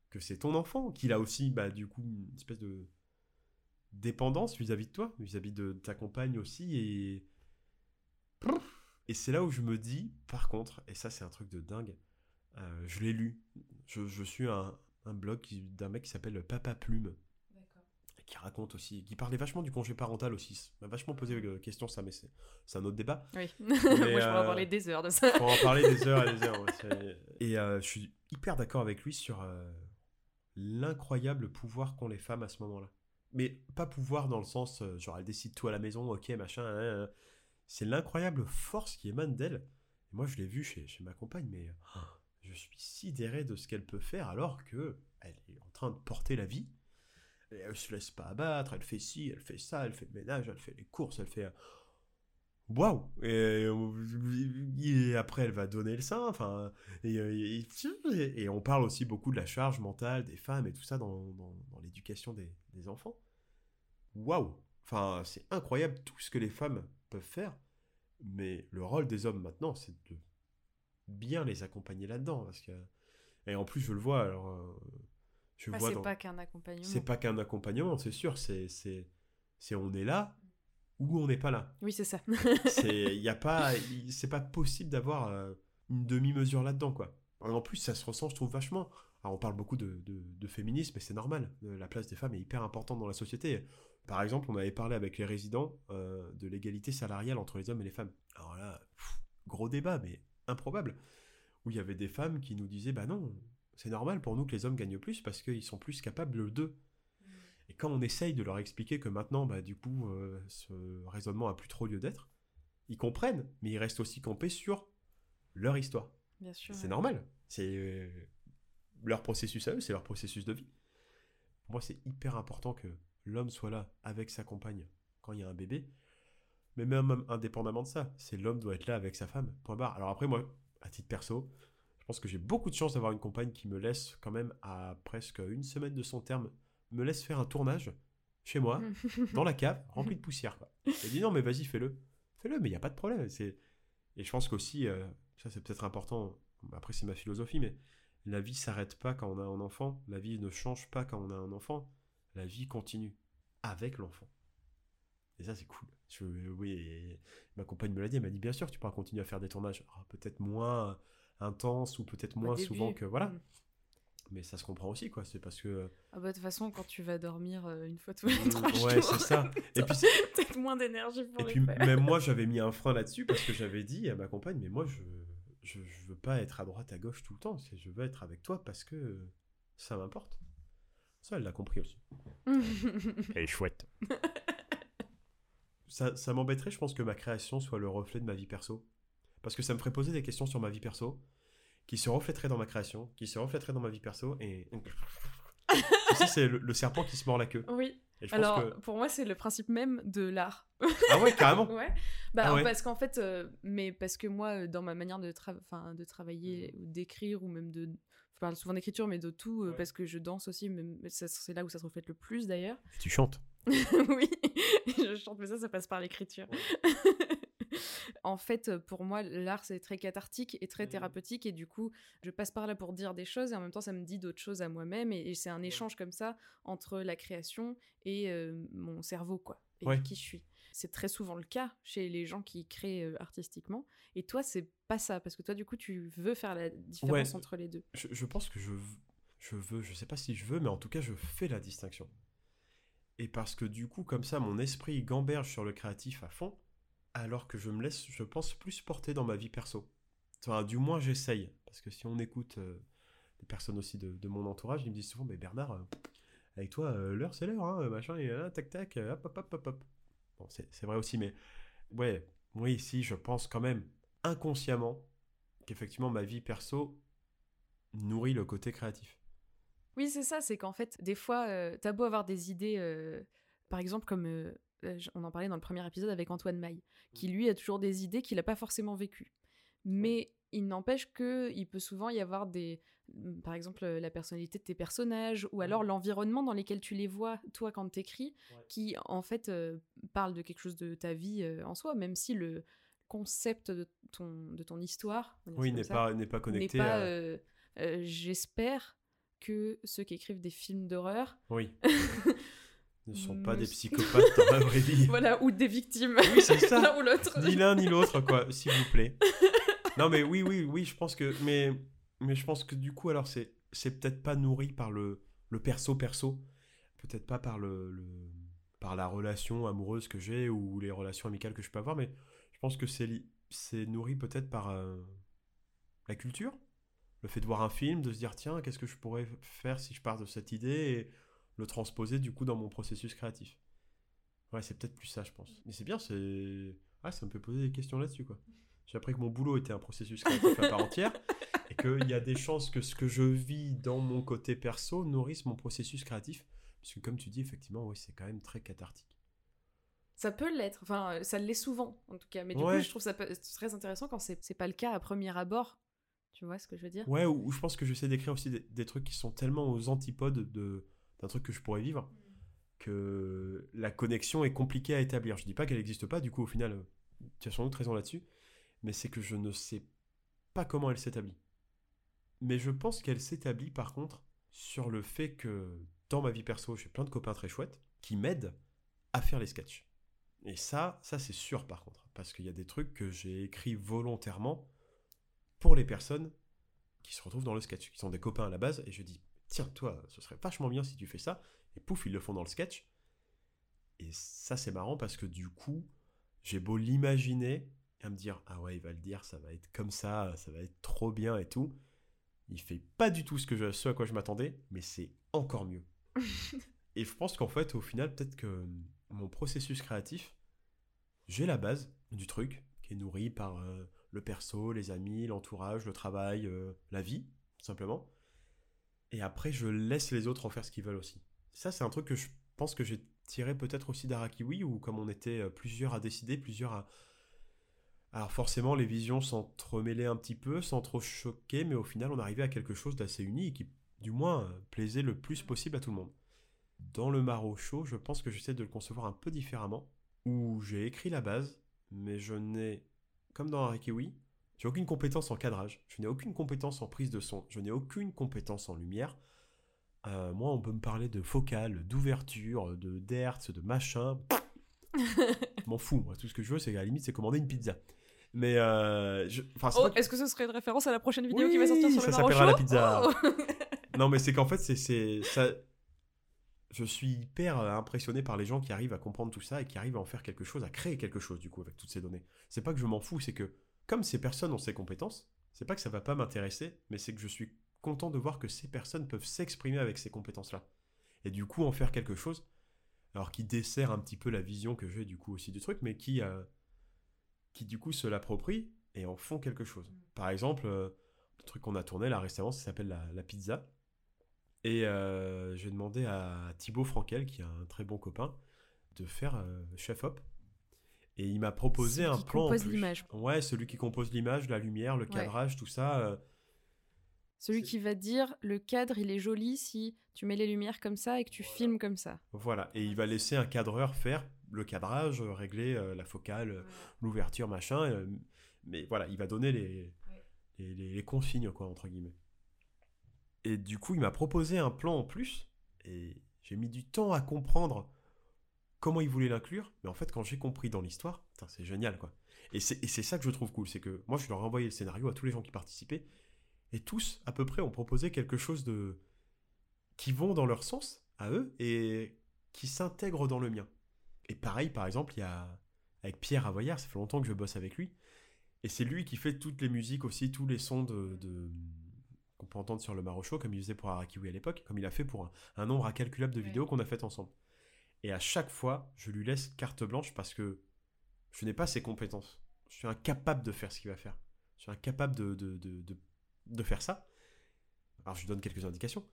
que c'est ton enfant, qu'il a aussi, bah, du coup, une espèce de dépendance vis-à-vis de toi, vis-à-vis de ta compagne aussi, et... Et c'est là où je me dis, par contre, et ça c'est un truc de dingue, euh, je l'ai lu, je, je suis un, un blog d'un mec qui s'appelle Papa Plume, qui raconte aussi, qui parlait vachement du congé parental aussi, m'a vachement posé euh, question ça, mais c'est un autre débat. Oui. Moi, je pourrais euh, parler des heures de ça. Pour en parler des heures et des heures. ouais, et euh, je suis hyper d'accord avec lui sur euh, l'incroyable pouvoir qu'ont les femmes à ce moment-là. Mais pas pouvoir dans le sens, euh, genre, elles décident tout à la maison, ok, machin. hein, hein. C'est l'incroyable force qui émane d'elle. Et moi, je l'ai vu chez, chez ma compagne, mais oh, je suis sidéré de ce qu'elle peut faire alors que elle est en train de porter la vie. Et elle se laisse pas abattre, elle fait ci, elle fait ça, elle fait le ménage, elle fait les courses, elle fait. Euh, Waouh et, et après, elle va donner le sein. Enfin, et, euh, et- on parle aussi beaucoup de la charge mentale des femmes et tout ça dans, dans- dans l'éducation des, des enfants. Waouh Enfin, c'est incroyable tout ce que les femmes peuvent faire. Mais le rôle des hommes maintenant, c'est de bien les accompagner là-dedans. Parce que... Et en plus, je le vois. Alors, euh, je Bah, vois c'est dans- pas qu'un accompagnement. c'est pas qu'un accompagnement, c'est sûr. C'est, c'est on est là ou on n'est pas là. Oui, c'est ça. C'est, y a pas, y- c'est pas possible d'avoir euh, une demi-mesure là-dedans, quoi. En plus, ça se ressent, je trouve, vachement. Alors, on parle beaucoup de, de, de féminisme, et c'est normal. Euh, La place des femmes est hyper importante dans la société. Par exemple, on avait parlé avec les résidents euh, de l'égalité salariale entre les hommes et les femmes. Alors là, pff, gros débat, mais improbable. Où il y avait des femmes qui nous disaient, bah non, c'est normal pour nous que les hommes gagnent plus parce qu'ils sont plus capables d'eux. Et quand on essaye de leur expliquer que maintenant, bah, du coup, euh, ce raisonnement a plus trop lieu d'être, ils comprennent, mais ils restent aussi campés sur leur histoire. Bien sûr. C'est ouais. normal. C'est euh, leur processus à eux, c'est leur processus de vie. Pour moi, c'est hyper important que l'homme soit là avec sa compagne quand il y a un bébé. Mais même indépendamment de ça, c'est l'homme doit être là avec sa femme. Point barre. Alors après, moi, à titre perso, je pense que j'ai beaucoup de chance d'avoir une compagne qui me laisse quand même à presque une semaine de son terme, me laisse faire un tournage chez moi, dans la cave, rempli de poussière. Quoi. Elle dit non, mais vas-y, fais-le. Fais-le, mais il n'y a pas de problème. C'est... Et je pense qu'aussi, euh, ça c'est peut-être important, après c'est ma philosophie, mais la vie s'arrête pas quand on a un enfant, la vie ne change pas quand on a un enfant, la vie continue avec l'enfant. Et ça c'est cool. Je, oui, et ma compagne me l'a dit, elle m'a dit bien sûr tu pourras continuer à faire des tournages, Alors, peut-être moins intenses ou peut-être moins souvent que voilà, Mm. Mais ça se comprend aussi quoi, c'est parce que Ah bah, de toute façon, quand tu vas dormir euh, une fois tous les trois Mm, ouais jours, c'est ça. Et puis peut-être moins d'énergie pour Et puis faire. même moi j'avais mis un frein là-dessus parce que j'avais dit à ma compagne mais moi je, je je veux pas être à droite à gauche tout le temps, je veux être avec toi parce que ça m'importe. Ça, elle l'a compris aussi. Elle est chouette. ça ça m'embêterait, je pense, que ma création soit le reflet de ma vie perso. Parce que ça me ferait poser des questions sur ma vie perso, qui se reflèteraient dans ma création, qui se reflèteraient dans ma vie perso, et... c'est le, le serpent qui se mord la queue. Oui. Et je pense Alors, que- pour moi, c'est le principe même de l'art. Ah ouais, carrément ouais. Bah, Ah ouais. parce qu'en fait, euh, mais parce que moi, euh, dans ma manière de, tra- de travailler ou d'écrire, ou même de. Je parle souvent d'écriture, mais de tout, euh, Ouais. parce que je danse aussi, ça- c'est là où ça se reflète le plus d'ailleurs. Tu chantes. oui, je chante, mais ça, ça passe par l'écriture. En fait, euh, pour moi, l'art, c'est très cathartique et très Mhm. thérapeutique. Et du coup, je passe par là pour dire des choses et en même temps, ça me dit d'autres choses à moi-même. Et, et c'est un échange comme ça entre la création et euh, mon cerveau, quoi. Et Ouais. qui je suis. C'est très souvent le cas chez les gens qui créent euh, artistiquement. Et toi, c'est pas ça. Parce que toi, du coup, tu veux faire la différence Ouais. entre les deux. Je, je pense que je, je veux, je sais pas si je veux, mais en tout cas, je fais la distinction. Et parce que du coup, comme ça, mon esprit gamberge sur le créatif à fond, alors que je me laisse, je pense, plus porter dans ma vie perso. Enfin, du moins, j'essaye. Parce que si on écoute euh, des personnes aussi de, mon entourage, ils me disent souvent, mais Bernard, euh, avec toi, euh, l'heure, c'est l'heure, hein, machin, et là, tac, tac, hop, hop, hop, hop, hop. Bon, c'est vrai aussi, mais ouais, oui, si, je pense quand même, inconsciemment, qu'effectivement, ma vie perso nourrit le côté créatif. Oui, c'est ça, c'est qu'en fait, des fois, t'as beau avoir des idées, par exemple, comme on en parlait dans le premier épisode avec Antoine Maille, qui lui a toujours des idées qu'il n'a pas forcément vécues. Mais il n'empêche que il peut souvent y avoir des. mm, Par exemple, euh, la personnalité de tes personnages, ou alors l'environnement dans lequel tu les vois, toi, quand t'écris, Ouais. qui, en fait, euh, parle de quelque chose de ta vie euh, en soi, même si le concept de ton, de ton histoire Oui, n'est pas, n'est pas connecté à... euh, euh, J'espère que ceux qui écrivent des films d'horreur, Oui. ne sont pas Ne des psychopathes dans la vraie vie. voilà, ou des victimes, Oui, c'est ça. l'un ou l'autre. ni l'un ni l'autre, quoi, s'il vous plaît. Non, mais oui, oui, oui, je pense que... Mais, mais je pense que du coup, alors, c'est, c'est peut-être pas nourri par le, le perso-perso. Peut-être pas par le, le- par la relation amoureuse que j'ai ou les relations amicales que je peux avoir, mais je pense que c'est, c'est nourri peut-être par euh, la culture. Le fait de voir un film, de se dire, tiens, qu'est-ce que je pourrais faire si je pars de cette idée et le transposer du coup dans mon processus créatif. Ouais, c'est peut-être plus ça, je pense. Mais c'est bien, c'est... Ah, ça me fait poser des questions là-dessus, quoi. J'ai appris que mon boulot était un processus créatif à part entière et qu'il y a des chances que ce que je vis dans mon côté perso nourrisse mon processus créatif. Parce que comme tu dis, effectivement, oui, c'est quand même très cathartique. Ça peut l'être, enfin, ça l'est souvent, en tout cas. Mais du Ouais. coup, je trouve ça très intéressant quand c'est c'est pas le cas à premier abord. Tu vois ce que je veux dire? Ouais, ou, ou je pense que j'essaie d'écrire aussi des, des trucs qui sont tellement aux antipodes de, d'un truc que je pourrais vivre que la connexion est compliquée à établir. Je dis pas qu'elle n'existe pas, du coup, au final, tu as sans doute raison là-dessus, mais c'est que je ne sais pas comment elle s'établit. Mais je pense qu'elle s'établit par contre sur le fait que dans ma vie perso, j'ai plein de copains très chouettes qui m'aident à faire les sketchs. Et ça, ça c'est sûr par contre, parce qu'il y a des trucs que j'ai écrits volontairement pour les personnes qui se retrouvent dans le sketch, qui sont des copains à la base, et je dis, tiens, toi, ce serait vachement bien si tu fais ça, et pouf, ils le font dans le sketch. Et ça, c'est marrant parce que du coup, j'ai beau l'imaginer et à me dire, ah ouais, il va le dire, ça va être comme ça, ça va être trop bien et tout. Il fait pas du tout ce, que je, ce à quoi je m'attendais, mais c'est encore mieux. et je pense qu'en fait, au final, peut-être que mon processus créatif, j'ai la base du truc qui est nourri par euh, le perso, les amis, l'entourage, le travail, euh, la vie, simplement. Et après, je laisse les autres en faire ce qu'ils veulent aussi. Ça, c'est un truc que je pense que j'ai tiré peut-être aussi d'Arakiwi, où comme on était euh, plusieurs à décider, plusieurs à... Alors forcément, les visions s'entremêlaient un petit peu, sans trop choquer, mais au final, on arrivait à quelque chose d'assez unique, qui, du moins, euh, plaisait le plus possible à tout le monde. Dans le Maro Show, je pense que j'essaie de le concevoir un peu différemment, où j'ai écrit la base, mais je n'ai, comme dans Arakiwi, j'ai aucune compétence en cadrage, je n'ai aucune compétence en prise de son, je n'ai aucune compétence en lumière. Euh, moi, on peut me parler de focale, d'ouverture, de d'hertz, de machin. Je m'en fous, moi. Tout ce que je veux, c'est à la limite, c'est commander une pizza. Mais, euh, je... enfin, c'est Oh, pas est-ce que ce serait une référence à la prochaine vidéo Oui, qui va sortir sur ça le Maro s'appellera la pizza. Oh Non, mais c'est qu'en fait, c'est, c'est ça. Je suis hyper euh, impressionné par les gens qui arrivent à comprendre tout ça et qui arrivent à en faire quelque chose, à créer quelque chose du coup avec toutes ces données. C'est pas que je m'en fous, c'est que comme ces personnes ont ces compétences, c'est pas que ça va pas m'intéresser, mais c'est que je suis content de voir que ces personnes peuvent s'exprimer avec ces compétences-là. et du coup en faire quelque chose. Alors qui dessert un petit peu la vision que j'ai du coup aussi du truc, mais qui, euh, qui du coup se l'approprie et en font quelque chose. Par exemple, euh, le truc qu'on a tourné là récemment, ça s'appelle la, pizza. Et euh, j'ai demandé à Thibaut Frankel, qui est un très bon copain, de faire chef op. Et il m'a proposé un plan. Compose l'image. Ouais, celui qui compose l'image, la lumière, le cadrage, tout ça. Celui qui va dire le cadre il est joli si tu mets les lumières comme ça et que tu filmes comme ça. Voilà, et il va laisser un cadreur faire le cadrage, régler euh, la focale, euh, l'ouverture, machin. Euh, mais voilà, il va donner les, les, consignes, quoi, entre guillemets. Et du coup, il m'a proposé un plan en plus, et j'ai mis du temps à comprendre comment il voulait l'inclure. Mais en fait, quand j'ai compris dans l'histoire, c'est génial, quoi. Et c'est ça que je trouve cool, c'est que moi, je leur ai envoyé le scénario à tous les gens qui participaient, et tous, à peu près, ont proposé quelque chose de. qui vont dans leur sens, à eux, et qui s'intègrent dans le mien. Et pareil, par exemple, il y a. Avec Pierre Avoyard, ça fait longtemps que je bosse avec lui. Et c'est lui qui fait toutes les musiques aussi, tous les sons de, qu'on peut entendre sur le Marocho, comme il faisait pour Arakiwi à l'époque, comme il a fait pour un, nombre incalculable de vidéos qu'on a faites ensemble. Et à chaque fois, je lui laisse carte blanche parce que je n'ai pas ses compétences. Je suis incapable de faire ce qu'il va faire. Je suis incapable de, de, de, de faire ça. Alors je lui donne quelques indications,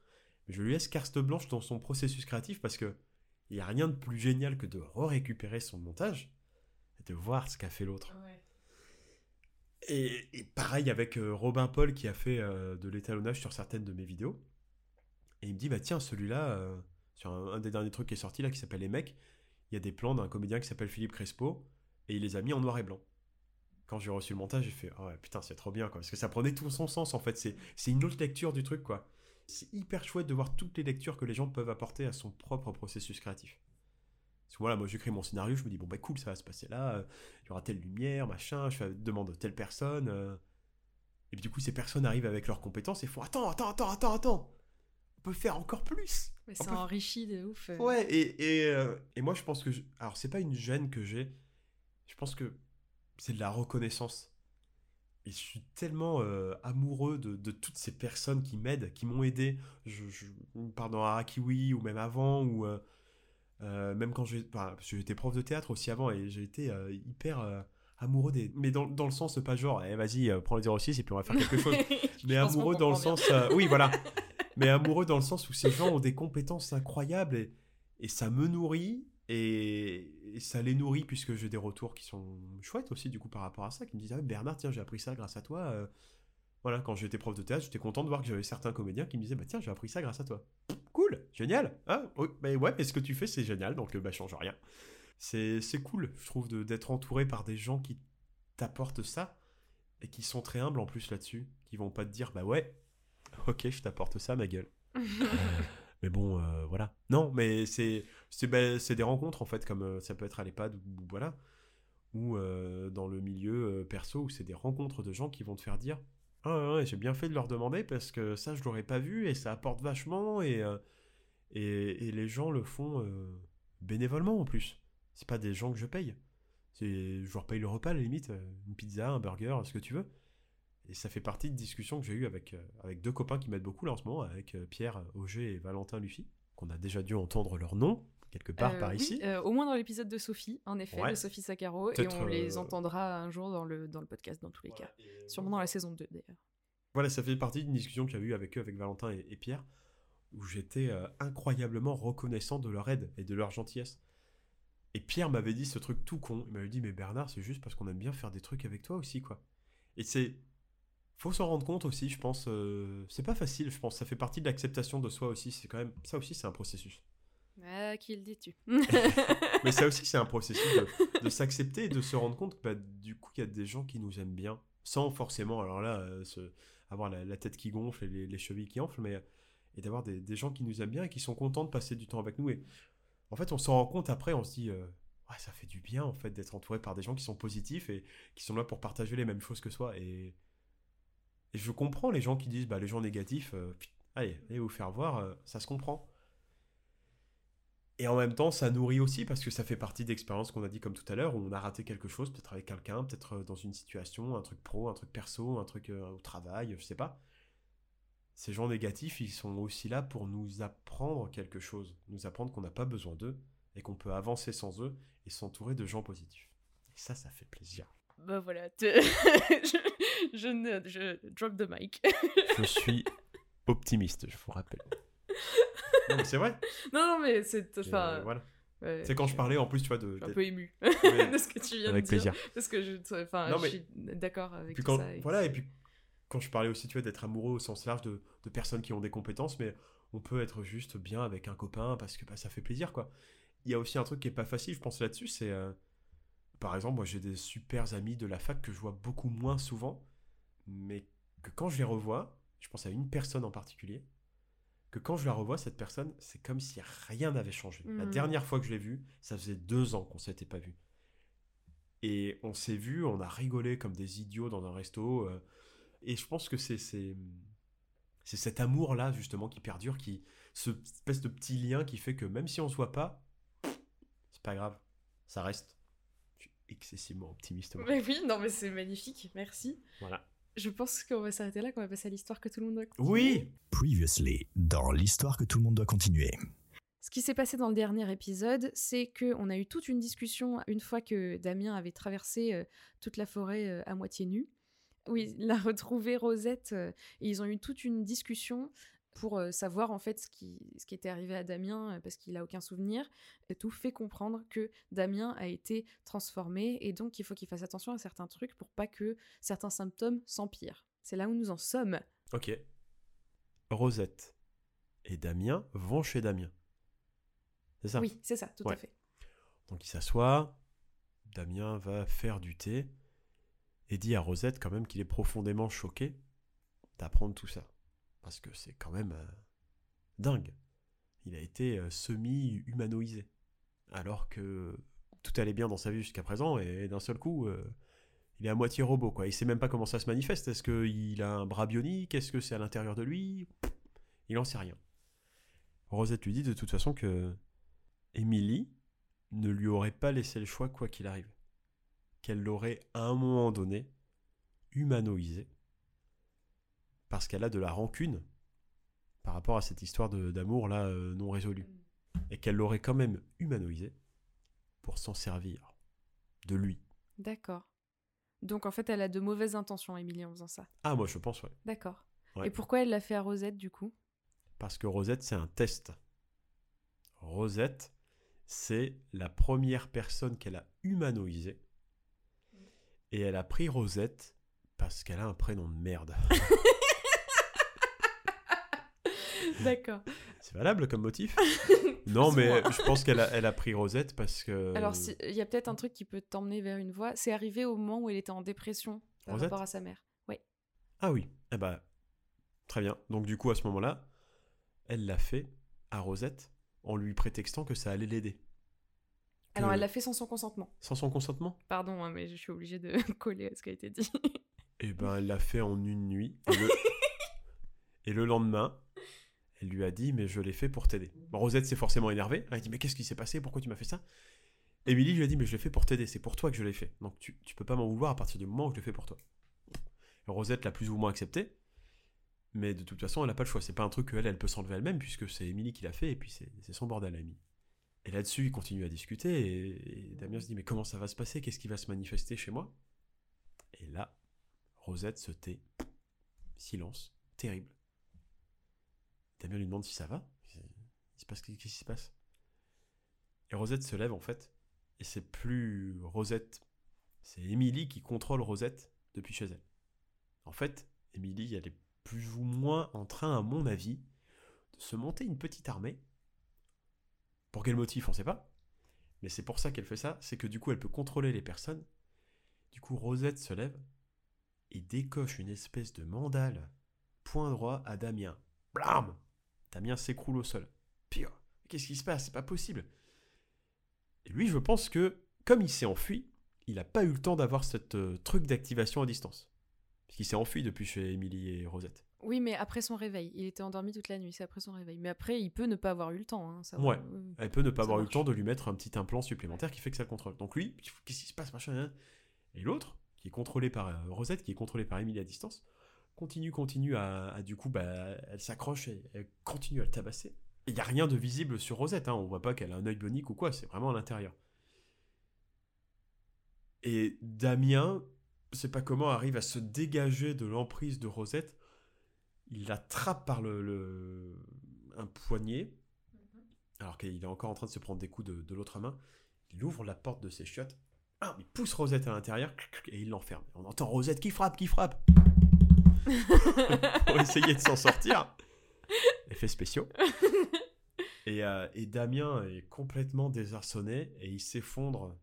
mais je lui laisse carte blanche dans son processus créatif parce que il n'y a rien de plus génial que de récupérer son montage et de voir ce qu'a fait l'autre. Et, pareil avec euh, Robin Paul qui a fait euh, de l'étalonnage sur certaines de mes vidéos. Et il me dit, bah tiens, celui-là, euh, sur un, des derniers trucs qui est sorti là, qui s'appelle Les Mecs, il y a des plans d'un comédien qui s'appelle Philippe Crespo, et il les a mis en noir et blanc quand j'ai reçu le montage, j'ai fait oh ouais, putain, c'est trop bien quoi. Parce que ça prenait tout son sens en fait. C'est une autre lecture du truc quoi. C'est hyper chouette de voir toutes les lectures que les gens peuvent apporter à son propre processus créatif. Parce que voilà, moi j'écris mon scénario, je me dis bon bah cool, ça va se passer là, euh, il y aura telle lumière, machin, je demande telle personne. Euh. et puis du coup, ces personnes arrivent avec leurs compétences et font attends, attends, attends, attends, attends, peut faire encore plus. Mais ça enrichit de ouf. Euh. Ouais, et, et, et, moi je pense que. Alors c'est pas une gêne que j'ai, je pense que c'est de la reconnaissance. Et je suis tellement euh, amoureux de, toutes ces personnes qui m'aident, qui m'ont aidé. Je, je pars dans Arakiwi ou même avant, ou euh, euh, même quand j'ai. j'étais prof de théâtre aussi avant et j'ai été hyper amoureux des. Mais dans, dans, le sens, pas genre, eh, vas-y, prends le 06 et puis on va faire quelque chose. mais amoureux dans le sens. oui, voilà. mais amoureux dans le sens où ces gens ont des compétences incroyables et, ça me nourrit et, ça les nourrit puisque j'ai des retours qui sont chouettes aussi du coup par rapport à ça, qui me disent ah, Bernard tiens j'ai appris ça grâce à toi. Euh. voilà quand j'étais prof de théâtre j'étais content de voir que j'avais certains comédiens qui me disaient bah tiens j'ai appris ça grâce à toi. Cool, génial. Ah bah ouais mais ce que tu fais c'est génial donc bah change rien. C'est cool je trouve d'être entouré par des gens qui t'apportent ça et qui sont très humbles en plus là-dessus, qui vont pas te dire bah ouais ok je t'apporte ça ma gueule. Mais bon, euh, voilà. Non, mais c'est ben, c'est des rencontres en fait, comme euh, ça peut être à l'EHPAD ou, voilà, ou euh, dans le milieu perso où c'est des rencontres de gens qui vont te faire dire ah ouais, j'ai bien fait de leur demander parce que ça je l'aurais pas vu et ça apporte vachement et et, et, les gens le font bénévolement en plus. C'est pas des gens que je paye. Je leur paye le repas à la limite, une pizza, un burger, ce que tu veux. Et ça fait partie de discussions que j'ai eues avec, euh, avec deux copains qui m'aident beaucoup là en ce moment, avec euh, Pierre Auger et Valentin Luffy, qu'on a déjà dû entendre leur nom quelque part euh, par ici. au moins dans l'épisode de Sophie, en effet, de Sophie Saccaro, et on les entendra un jour dans le, dans le podcast dans tous les cas. Sûrement dans la saison 2 d'ailleurs. Voilà, ça fait partie d'une discussion que j'avais eue avec eux, avec Valentin et, Pierre, où j'étais incroyablement reconnaissant de leur aide et de leur gentillesse. Et Pierre m'avait dit ce truc tout con. Il m'avait dit, mais Bernard, c'est juste parce qu'on aime bien faire des trucs avec toi aussi, quoi. Et c'est faut s'en rendre compte aussi, je pense. Euh, c'est pas facile, je pense. Ça fait partie de l'acceptation de soi aussi. C'est quand même ça aussi, c'est un processus. Ah, qui le dis-tu? Mais ça aussi, c'est un processus de, s'accepter et de se rendre compte que bah, du coup, il y a des gens qui nous aiment bien, sans forcément, alors là, euh, avoir la, tête qui gonfle et les, chevilles qui enflent, mais et d'avoir des, gens qui nous aiment bien et qui sont contents de passer du temps avec nous. Et en fait, on s'en rend compte après, on se dit, euh, ouais, ça fait du bien en fait d'être entouré par des gens qui sont positifs et qui sont là pour partager les mêmes choses que soi. Et et je comprends les gens qui disent, bah, les gens négatifs, euh, allez, allez vous faire voir, euh, ça se comprend. Et en même temps, ça nourrit aussi parce que ça fait partie d'expériences qu'on a dit comme tout à l'heure, où on a raté quelque chose, peut-être avec quelqu'un, peut-être euh, dans une situation, un truc pro, un truc perso, un truc au travail, je sais pas. ces gens négatifs, ils sont aussi là pour nous apprendre quelque chose, nous apprendre qu'on n'a pas besoin d'eux et qu'on peut avancer sans eux et s'entourer de gens positifs. Et ça, ça fait plaisir. Bah voilà, je, je, ne, je drop the mic. je suis optimiste, je vous rappelle. Non, mais c'est vrai. Non, non, mais c'est. Enfin, voilà. c'est quand je parlais en plus, tu vois, de. un peu ému de ce que tu viens avec de plaisir. dire. Parce que je, enfin, je suis d'accord avec quand, ça. Voilà, et puis quand je parlais aussi, tu vois, d'être amoureux au sens large de, de, personnes qui ont des compétences, mais on peut être juste bien avec un copain parce que bah, ça fait plaisir, quoi. Il y a aussi un truc qui est pas facile, je pense là-dessus, c'est. Euh, par exemple, moi j'ai des super amis de la fac que je vois beaucoup moins souvent, mais que quand je les revois, je pense à une personne en particulier, que quand je la revois, cette personne, c'est comme si rien n'avait changé. La mmh. dernière fois que je l'ai vue, ça faisait deux ans qu'on s'était pas vu. Et on s'est vu, on a rigolé comme des idiots dans un resto. Euh, et je pense que c'est c'est cet amour-là, justement, qui perdure, qui ce espèce de petit lien qui fait que même si on se voit pas, c'est pas grave, ça reste. Excessivement optimiste. Mais oui, non, mais c'est magnifique, merci. Voilà. Je pense qu'on va s'arrêter là, qu'on va passer à l'histoire que tout le monde doit continuer. Oui Previously, dans l'histoire que tout le monde doit continuer. Ce qui s'est passé dans le dernier épisode, c'est que on a eu toute une discussion une fois que Damien avait traversé euh, toute la forêt euh, à moitié nu. Oui, il a retrouvé Rosette euh, et ils ont eu toute une discussion pour savoir en fait ce qui, ce qui était arrivé à Damien parce qu'il a aucun souvenir. Et tout fait comprendre que Damien a été transformé et donc il faut qu'il fasse attention à certains trucs pour pas que certains symptômes s'empirent. C'est là où nous en sommes. Ok. Rosette et Damien vont chez Damien. C'est ça? Oui, c'est ça, tout à fait. Donc il s'assoit, Damien va faire du thé et dit à Rosette quand même qu'il est profondément choqué d'apprendre tout ça. Parce que c'est quand même euh, dingue. Il a été euh, semi-humanoïsé. Alors que tout allait bien dans sa vie jusqu'à présent et d'un seul coup, euh, il est à moitié robot. Quoi. Il sait même pas comment ça se manifeste. Est-ce qu'il a un bras bionique? Est-ce que c'est à l'intérieur de lui? Il en sait rien. Rosette lui dit de toute façon que Émilie ne lui aurait pas laissé le choix quoi qu'il arrive. Qu'elle l'aurait à un moment donné humanoïsé parce qu'elle a de la rancune par rapport à cette histoire d'amour là euh, non résolue et qu'elle l'aurait quand même humanoïsé pour s'en servir de lui. D'accord. Donc en fait, elle a de mauvaises intentions, Émilie, en faisant ça. Ah, moi je pense, ouais. D'accord. Et pourquoi elle l'a fait à Rosette, du coup? Parce que Rosette, c'est un test. Rosette, c'est la première personne qu'elle a humanoïsée. Et elle a pris Rosette parce qu'elle a un prénom de merde. D'accord. C'est valable comme motif Non, mais je pense qu'elle a, elle a pris Rosette parce que. Alors, il y a peut-être un truc qui peut t'emmener vers une voie. C'est arrivé au moment où elle était en dépression par rapport à sa mère. Oui. Ah oui. Eh ben, très bien. Donc, du coup, à ce moment-là, elle l'a fait à Rosette en lui prétextant que ça allait l'aider. Alors, elle l'a fait sans son consentement. Sans son consentement? Pardon, hein, mais je suis obligée de coller à ce qui a été dit. Eh ben, elle l'a fait en une nuit. et le lendemain, lui a dit, mais je l'ai fait pour t'aider. Rosette s'est forcément énervée. Elle a dit, mais qu'est-ce qui s'est passé? Pourquoi tu m'as fait ça? Émilie lui a dit, mais je l'ai fait pour t'aider, c'est pour toi que je l'ai fait. Donc tu, peux pas m'en vouloir à partir du moment où je l'ai fait pour toi. Rosette l'a plus ou moins accepté, mais de toute façon, elle n'a pas le choix. C'est pas un truc qu'elle, elle peut s'enlever elle-même, puisque c'est Émilie qui l'a fait, et puis c'est son bordel Émilie. Et là-dessus, il continue à discuter, et, Damien se dit, mais comment ça va se passer? Qu'est-ce qui va se manifester chez moi? Et là, Rosette se tait. Silence, terrible. Damien lui demande si ça va. Il se passe qu'est-ce qui se passe? Et Rosette se lève en fait, et c'est plus Rosette, c'est Émilie qui contrôle Rosette depuis chez elle. En fait, Émilie, elle est plus ou moins en train, à mon avis, de se monter une petite armée. Pour quel motif, on ne sait pas. Mais c'est pour ça qu'elle fait ça, c'est que du coup, elle peut contrôler les personnes. Du coup, Rosette se lève et décoche une espèce de mandale, point droit à Damien. Blam Damien s'écroule au sol. Pire, qu'est-ce qui se passe? C'est pas possible. Et lui, je pense que, comme il s'est enfui, il n'a pas eu le temps d'avoir ce euh, truc d'activation à distance. Parce qu'il s'est enfui depuis chez Émilie et Rosette. Oui, mais après son réveil. Il était endormi toute la nuit, c'est après son réveil. Mais après, il peut ne pas avoir eu le temps. Hein, ça ouais, elle peut ne pas avoir eu le temps de lui mettre un petit implant supplémentaire qui fait que ça le contrôle. Donc lui, qu'est-ce qui se passe, machin hein? Et l'autre, qui est contrôlé par euh, Rosette, qui est contrôlé par Émilie à distance, continue, continue à, à- du coup, bah, elle s'accroche et elle continue à le tabasser. Il n'y a rien de visible sur Rosette, hein, on voit pas qu'elle a un œil bionique ou quoi, c'est vraiment à l'intérieur. Et Damien, je sais pas comment, arrive à se dégager de l'emprise de Rosette. Il l'attrape par le, le- un poignet, alors qu'il est encore en train de se prendre des coups de, de l'autre main. Il ouvre la porte de ses chiottes, ah, il pousse Rosette à l'intérieur et il l'enferme. On entend Rosette qui frappe, qui frappe pour essayer de s'en sortir. Effets spéciaux. Et, euh, et Damien est complètement désarçonné et il s'effondre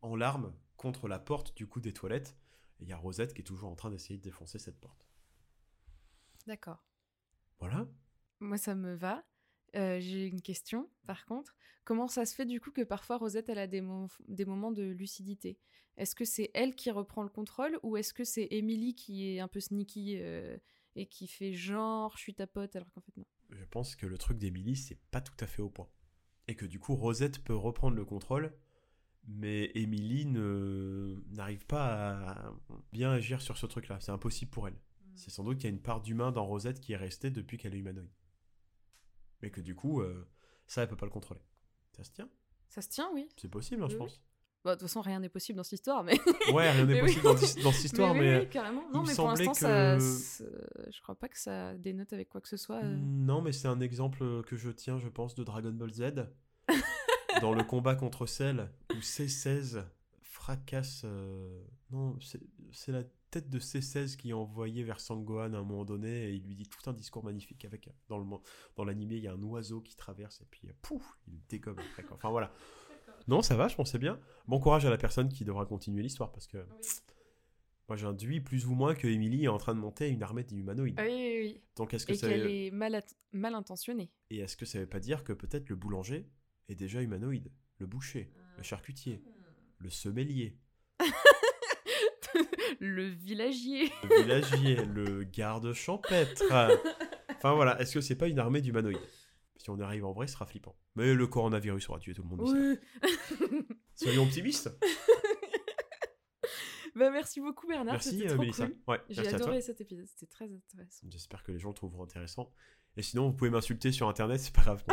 en larmes contre la porte du coup des toilettes. Et il y a Rosette qui est toujours en train d'essayer de défoncer cette porte. D'accord. Voilà. Moi, ça me va. Euh, J'ai une question, par contre. Comment ça se fait du coup que parfois Rosette, elle a des, mo- des moments de lucidité? Est-ce que c'est elle qui reprend le contrôle ou est-ce que c'est Emily qui est un peu sneaky euh, et qui fait genre je suis ta pote alors qu'en fait non? Je pense que le truc d'Emily, c'est pas tout à fait au point. Et que du coup, Rosette peut reprendre le contrôle, mais Emily ne n'arrive pas à bien agir sur ce truc-là. C'est impossible pour elle. C'est sans doute qu'il y a une part d'humain dans Rosette qui est restée depuis qu'elle est humanoïde. Mais que du coup, euh, ça, elle peut pas le contrôler. Ça se tient Ça se tient, oui. C'est possible, hein, je Oui, pense. Bah, de toute façon, rien n'est possible dans cette histoire, mais. Ouais, rien n'est oui. possible dans, cette histoire, mais, mais... oui, oui, carrément. Non, mais pour l'instant, que- ça- je crois pas que ça dénote avec quoi que ce soit. euh. Non, mais c'est un exemple que je tiens, je pense, de Dragon Ball Z. dans le combat contre Cell, où C16 fracasse. euh, Non, c'est c'est la tête de C16 qui est envoyée vers Sangohan à un moment donné, et il lui dit tout un discours magnifique. avec Dans le dans l'animé, il y a un oiseau qui traverse, et puis pouf, il dégomme après. quoi. Enfin voilà. Non, ça va, je pensais bien. Bon courage à la personne qui devra continuer l'histoire, parce que moi j'induis plus ou moins que Emily est en train de monter une armée d'humanoïdes. Ah oui, oui, oui. Donc est-ce que Et ça... qu'elle est mal, intentionnée. Et est-ce que ça veut pas dire que peut-être le boulanger est déjà humanoïde Le boucher, le charcutier, le semelier, le villagier. le villagier, le garde champêtre. Enfin voilà, est-ce que c'est pas une armée d'humanoïdes? Si on arrive en vrai, ce sera flippant. Mais le coronavirus aura tué tout le monde. Oui. Soyons optimistes. bah, merci beaucoup, Bernard. Merci C'était euh, trop Mélissa. cool. Ouais, J'ai merci à toi. adoré cet épisode. C'était très intéressant. J'espère que les gens le trouveront intéressant. Et sinon, vous pouvez m'insulter sur internet, c'est pas grave.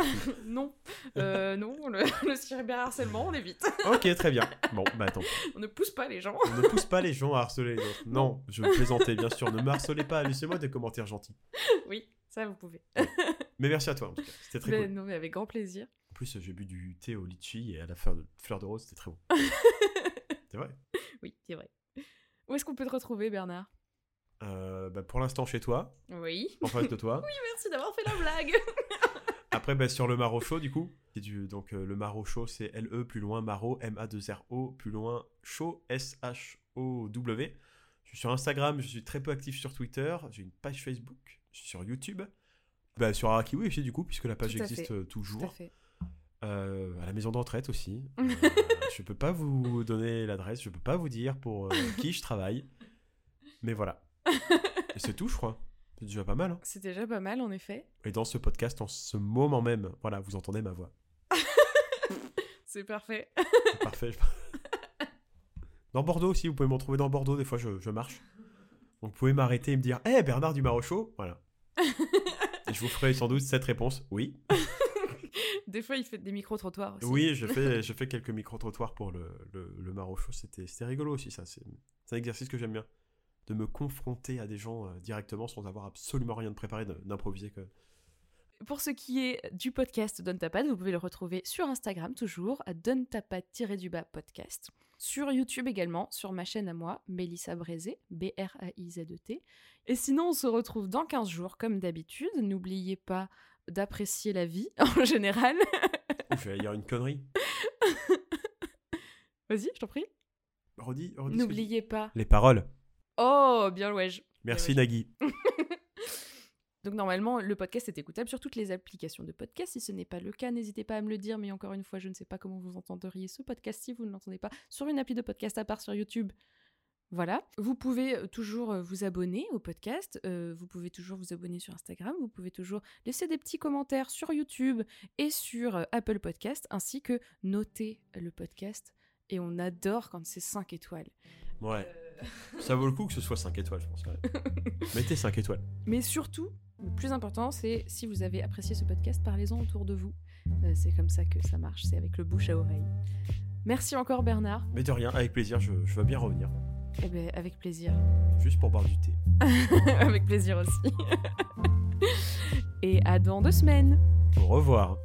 non euh, non, le, le cyberharcèlement, on évite. ok, très bien. Bon, bah attends. On ne pousse pas les gens. On ne pousse pas les gens à harceler les autres. Non, je me plaisantais, bien sûr. Ne me harcelez pas, laissez-moi des commentaires gentils. Oui, ça vous pouvez. Mais merci à toi, en tout cas. C'était très Ben, cool. Non, mais avec grand plaisir. En plus, j'ai bu du thé au litchi et à la fleur de, fleur de rose, c'était très bon. c'est vrai. Oui, c'est vrai. Où est-ce qu'on peut te retrouver, Bernard? Euh, bah, pour l'instant, chez toi, Oui. en face de toi. Merci d'avoir fait la blague. Après, bah, sur le Maro Show, du coup. Du, donc, euh, le Maro Show, c'est L-E plus loin Maro, M-A-2-R-O plus loin Show, S-H-O-W. Je suis sur Instagram, je suis très peu actif sur Twitter, j'ai une page Facebook, je suis sur YouTube. Bah, sur Arakiwi aussi, du coup, puisque la page existe fait. euh, Tout à toujours. fait. Euh, à la maison de retraite aussi. Euh, je peux pas vous donner l'adresse, je peux pas vous dire pour euh, qui je travaille. Mais voilà. Et c'est tout, je crois. C'est déjà pas mal. hein. C'est déjà pas mal, en effet. Et dans ce podcast, en ce moment même, voilà, vous entendez ma voix. C'est parfait. Parfait. Dans Bordeaux aussi, vous pouvez me retrouver dans Bordeaux. Des fois, je, je marche. Donc, vous pouvez m'arrêter et me dire Hé, Bernard du Marochot Voilà. Et je vous ferai sans doute cette réponse Oui. Des fois, il fait des micro-trottoirs aussi. Oui, je fais, je fais quelques micro-trottoirs pour le, le, le Marochot. C'était rigolo aussi, ça. C'est un exercice que j'aime bien. De me confronter à des gens euh, directement sans avoir absolument rien de préparé, d'improviser. que- Pour ce qui est du podcast Donne ta patte, vous pouvez le retrouver sur Instagram toujours, à Donne ta patte-du-bas podcast. Sur YouTube également, sur ma chaîne à moi, Mélissa Brézé, B-R-A-I-Z-E-T. Et sinon, on se retrouve dans 15 jours, comme d'habitude. N'oubliez pas d'apprécier la vie en général. Il y a une connerie. Vas-y, je t'en prie. N'oubliez pas. Les paroles. Oh, bien le wesh. Merci. Nagui. Donc normalement, le podcast est écoutable sur toutes les applications de podcast. Si ce n'est pas le cas, n'hésitez pas à me le dire. Mais encore une fois, je ne sais pas comment vous entendriez ce podcast si vous ne l'entendez pas sur une appli de podcast à part sur YouTube. Voilà. Vous pouvez euh, toujours euh, vous abonner au podcast. euh, vous pouvez toujours vous abonner sur Instagram. Vous pouvez toujours laisser des petits commentaires sur YouTube et sur euh, Apple Podcast, ainsi que noter le podcast. Et on adore quand c'est 5 étoiles. Ouais. Euh, Ça vaut le coup que ce soit 5 étoiles, je pense. quand même. Mettez 5 étoiles. Mais surtout, le plus important, c'est si vous avez apprécié ce podcast, parlez-en autour de vous. Euh, c'est comme ça que ça marche, c'est avec le bouche à oreille. Merci encore Bernard. Mais de rien, avec plaisir, je, je veux bien revenir. Eh ben, avec plaisir. Juste pour boire du thé. avec plaisir aussi. Et à dans deux semaines. Au revoir.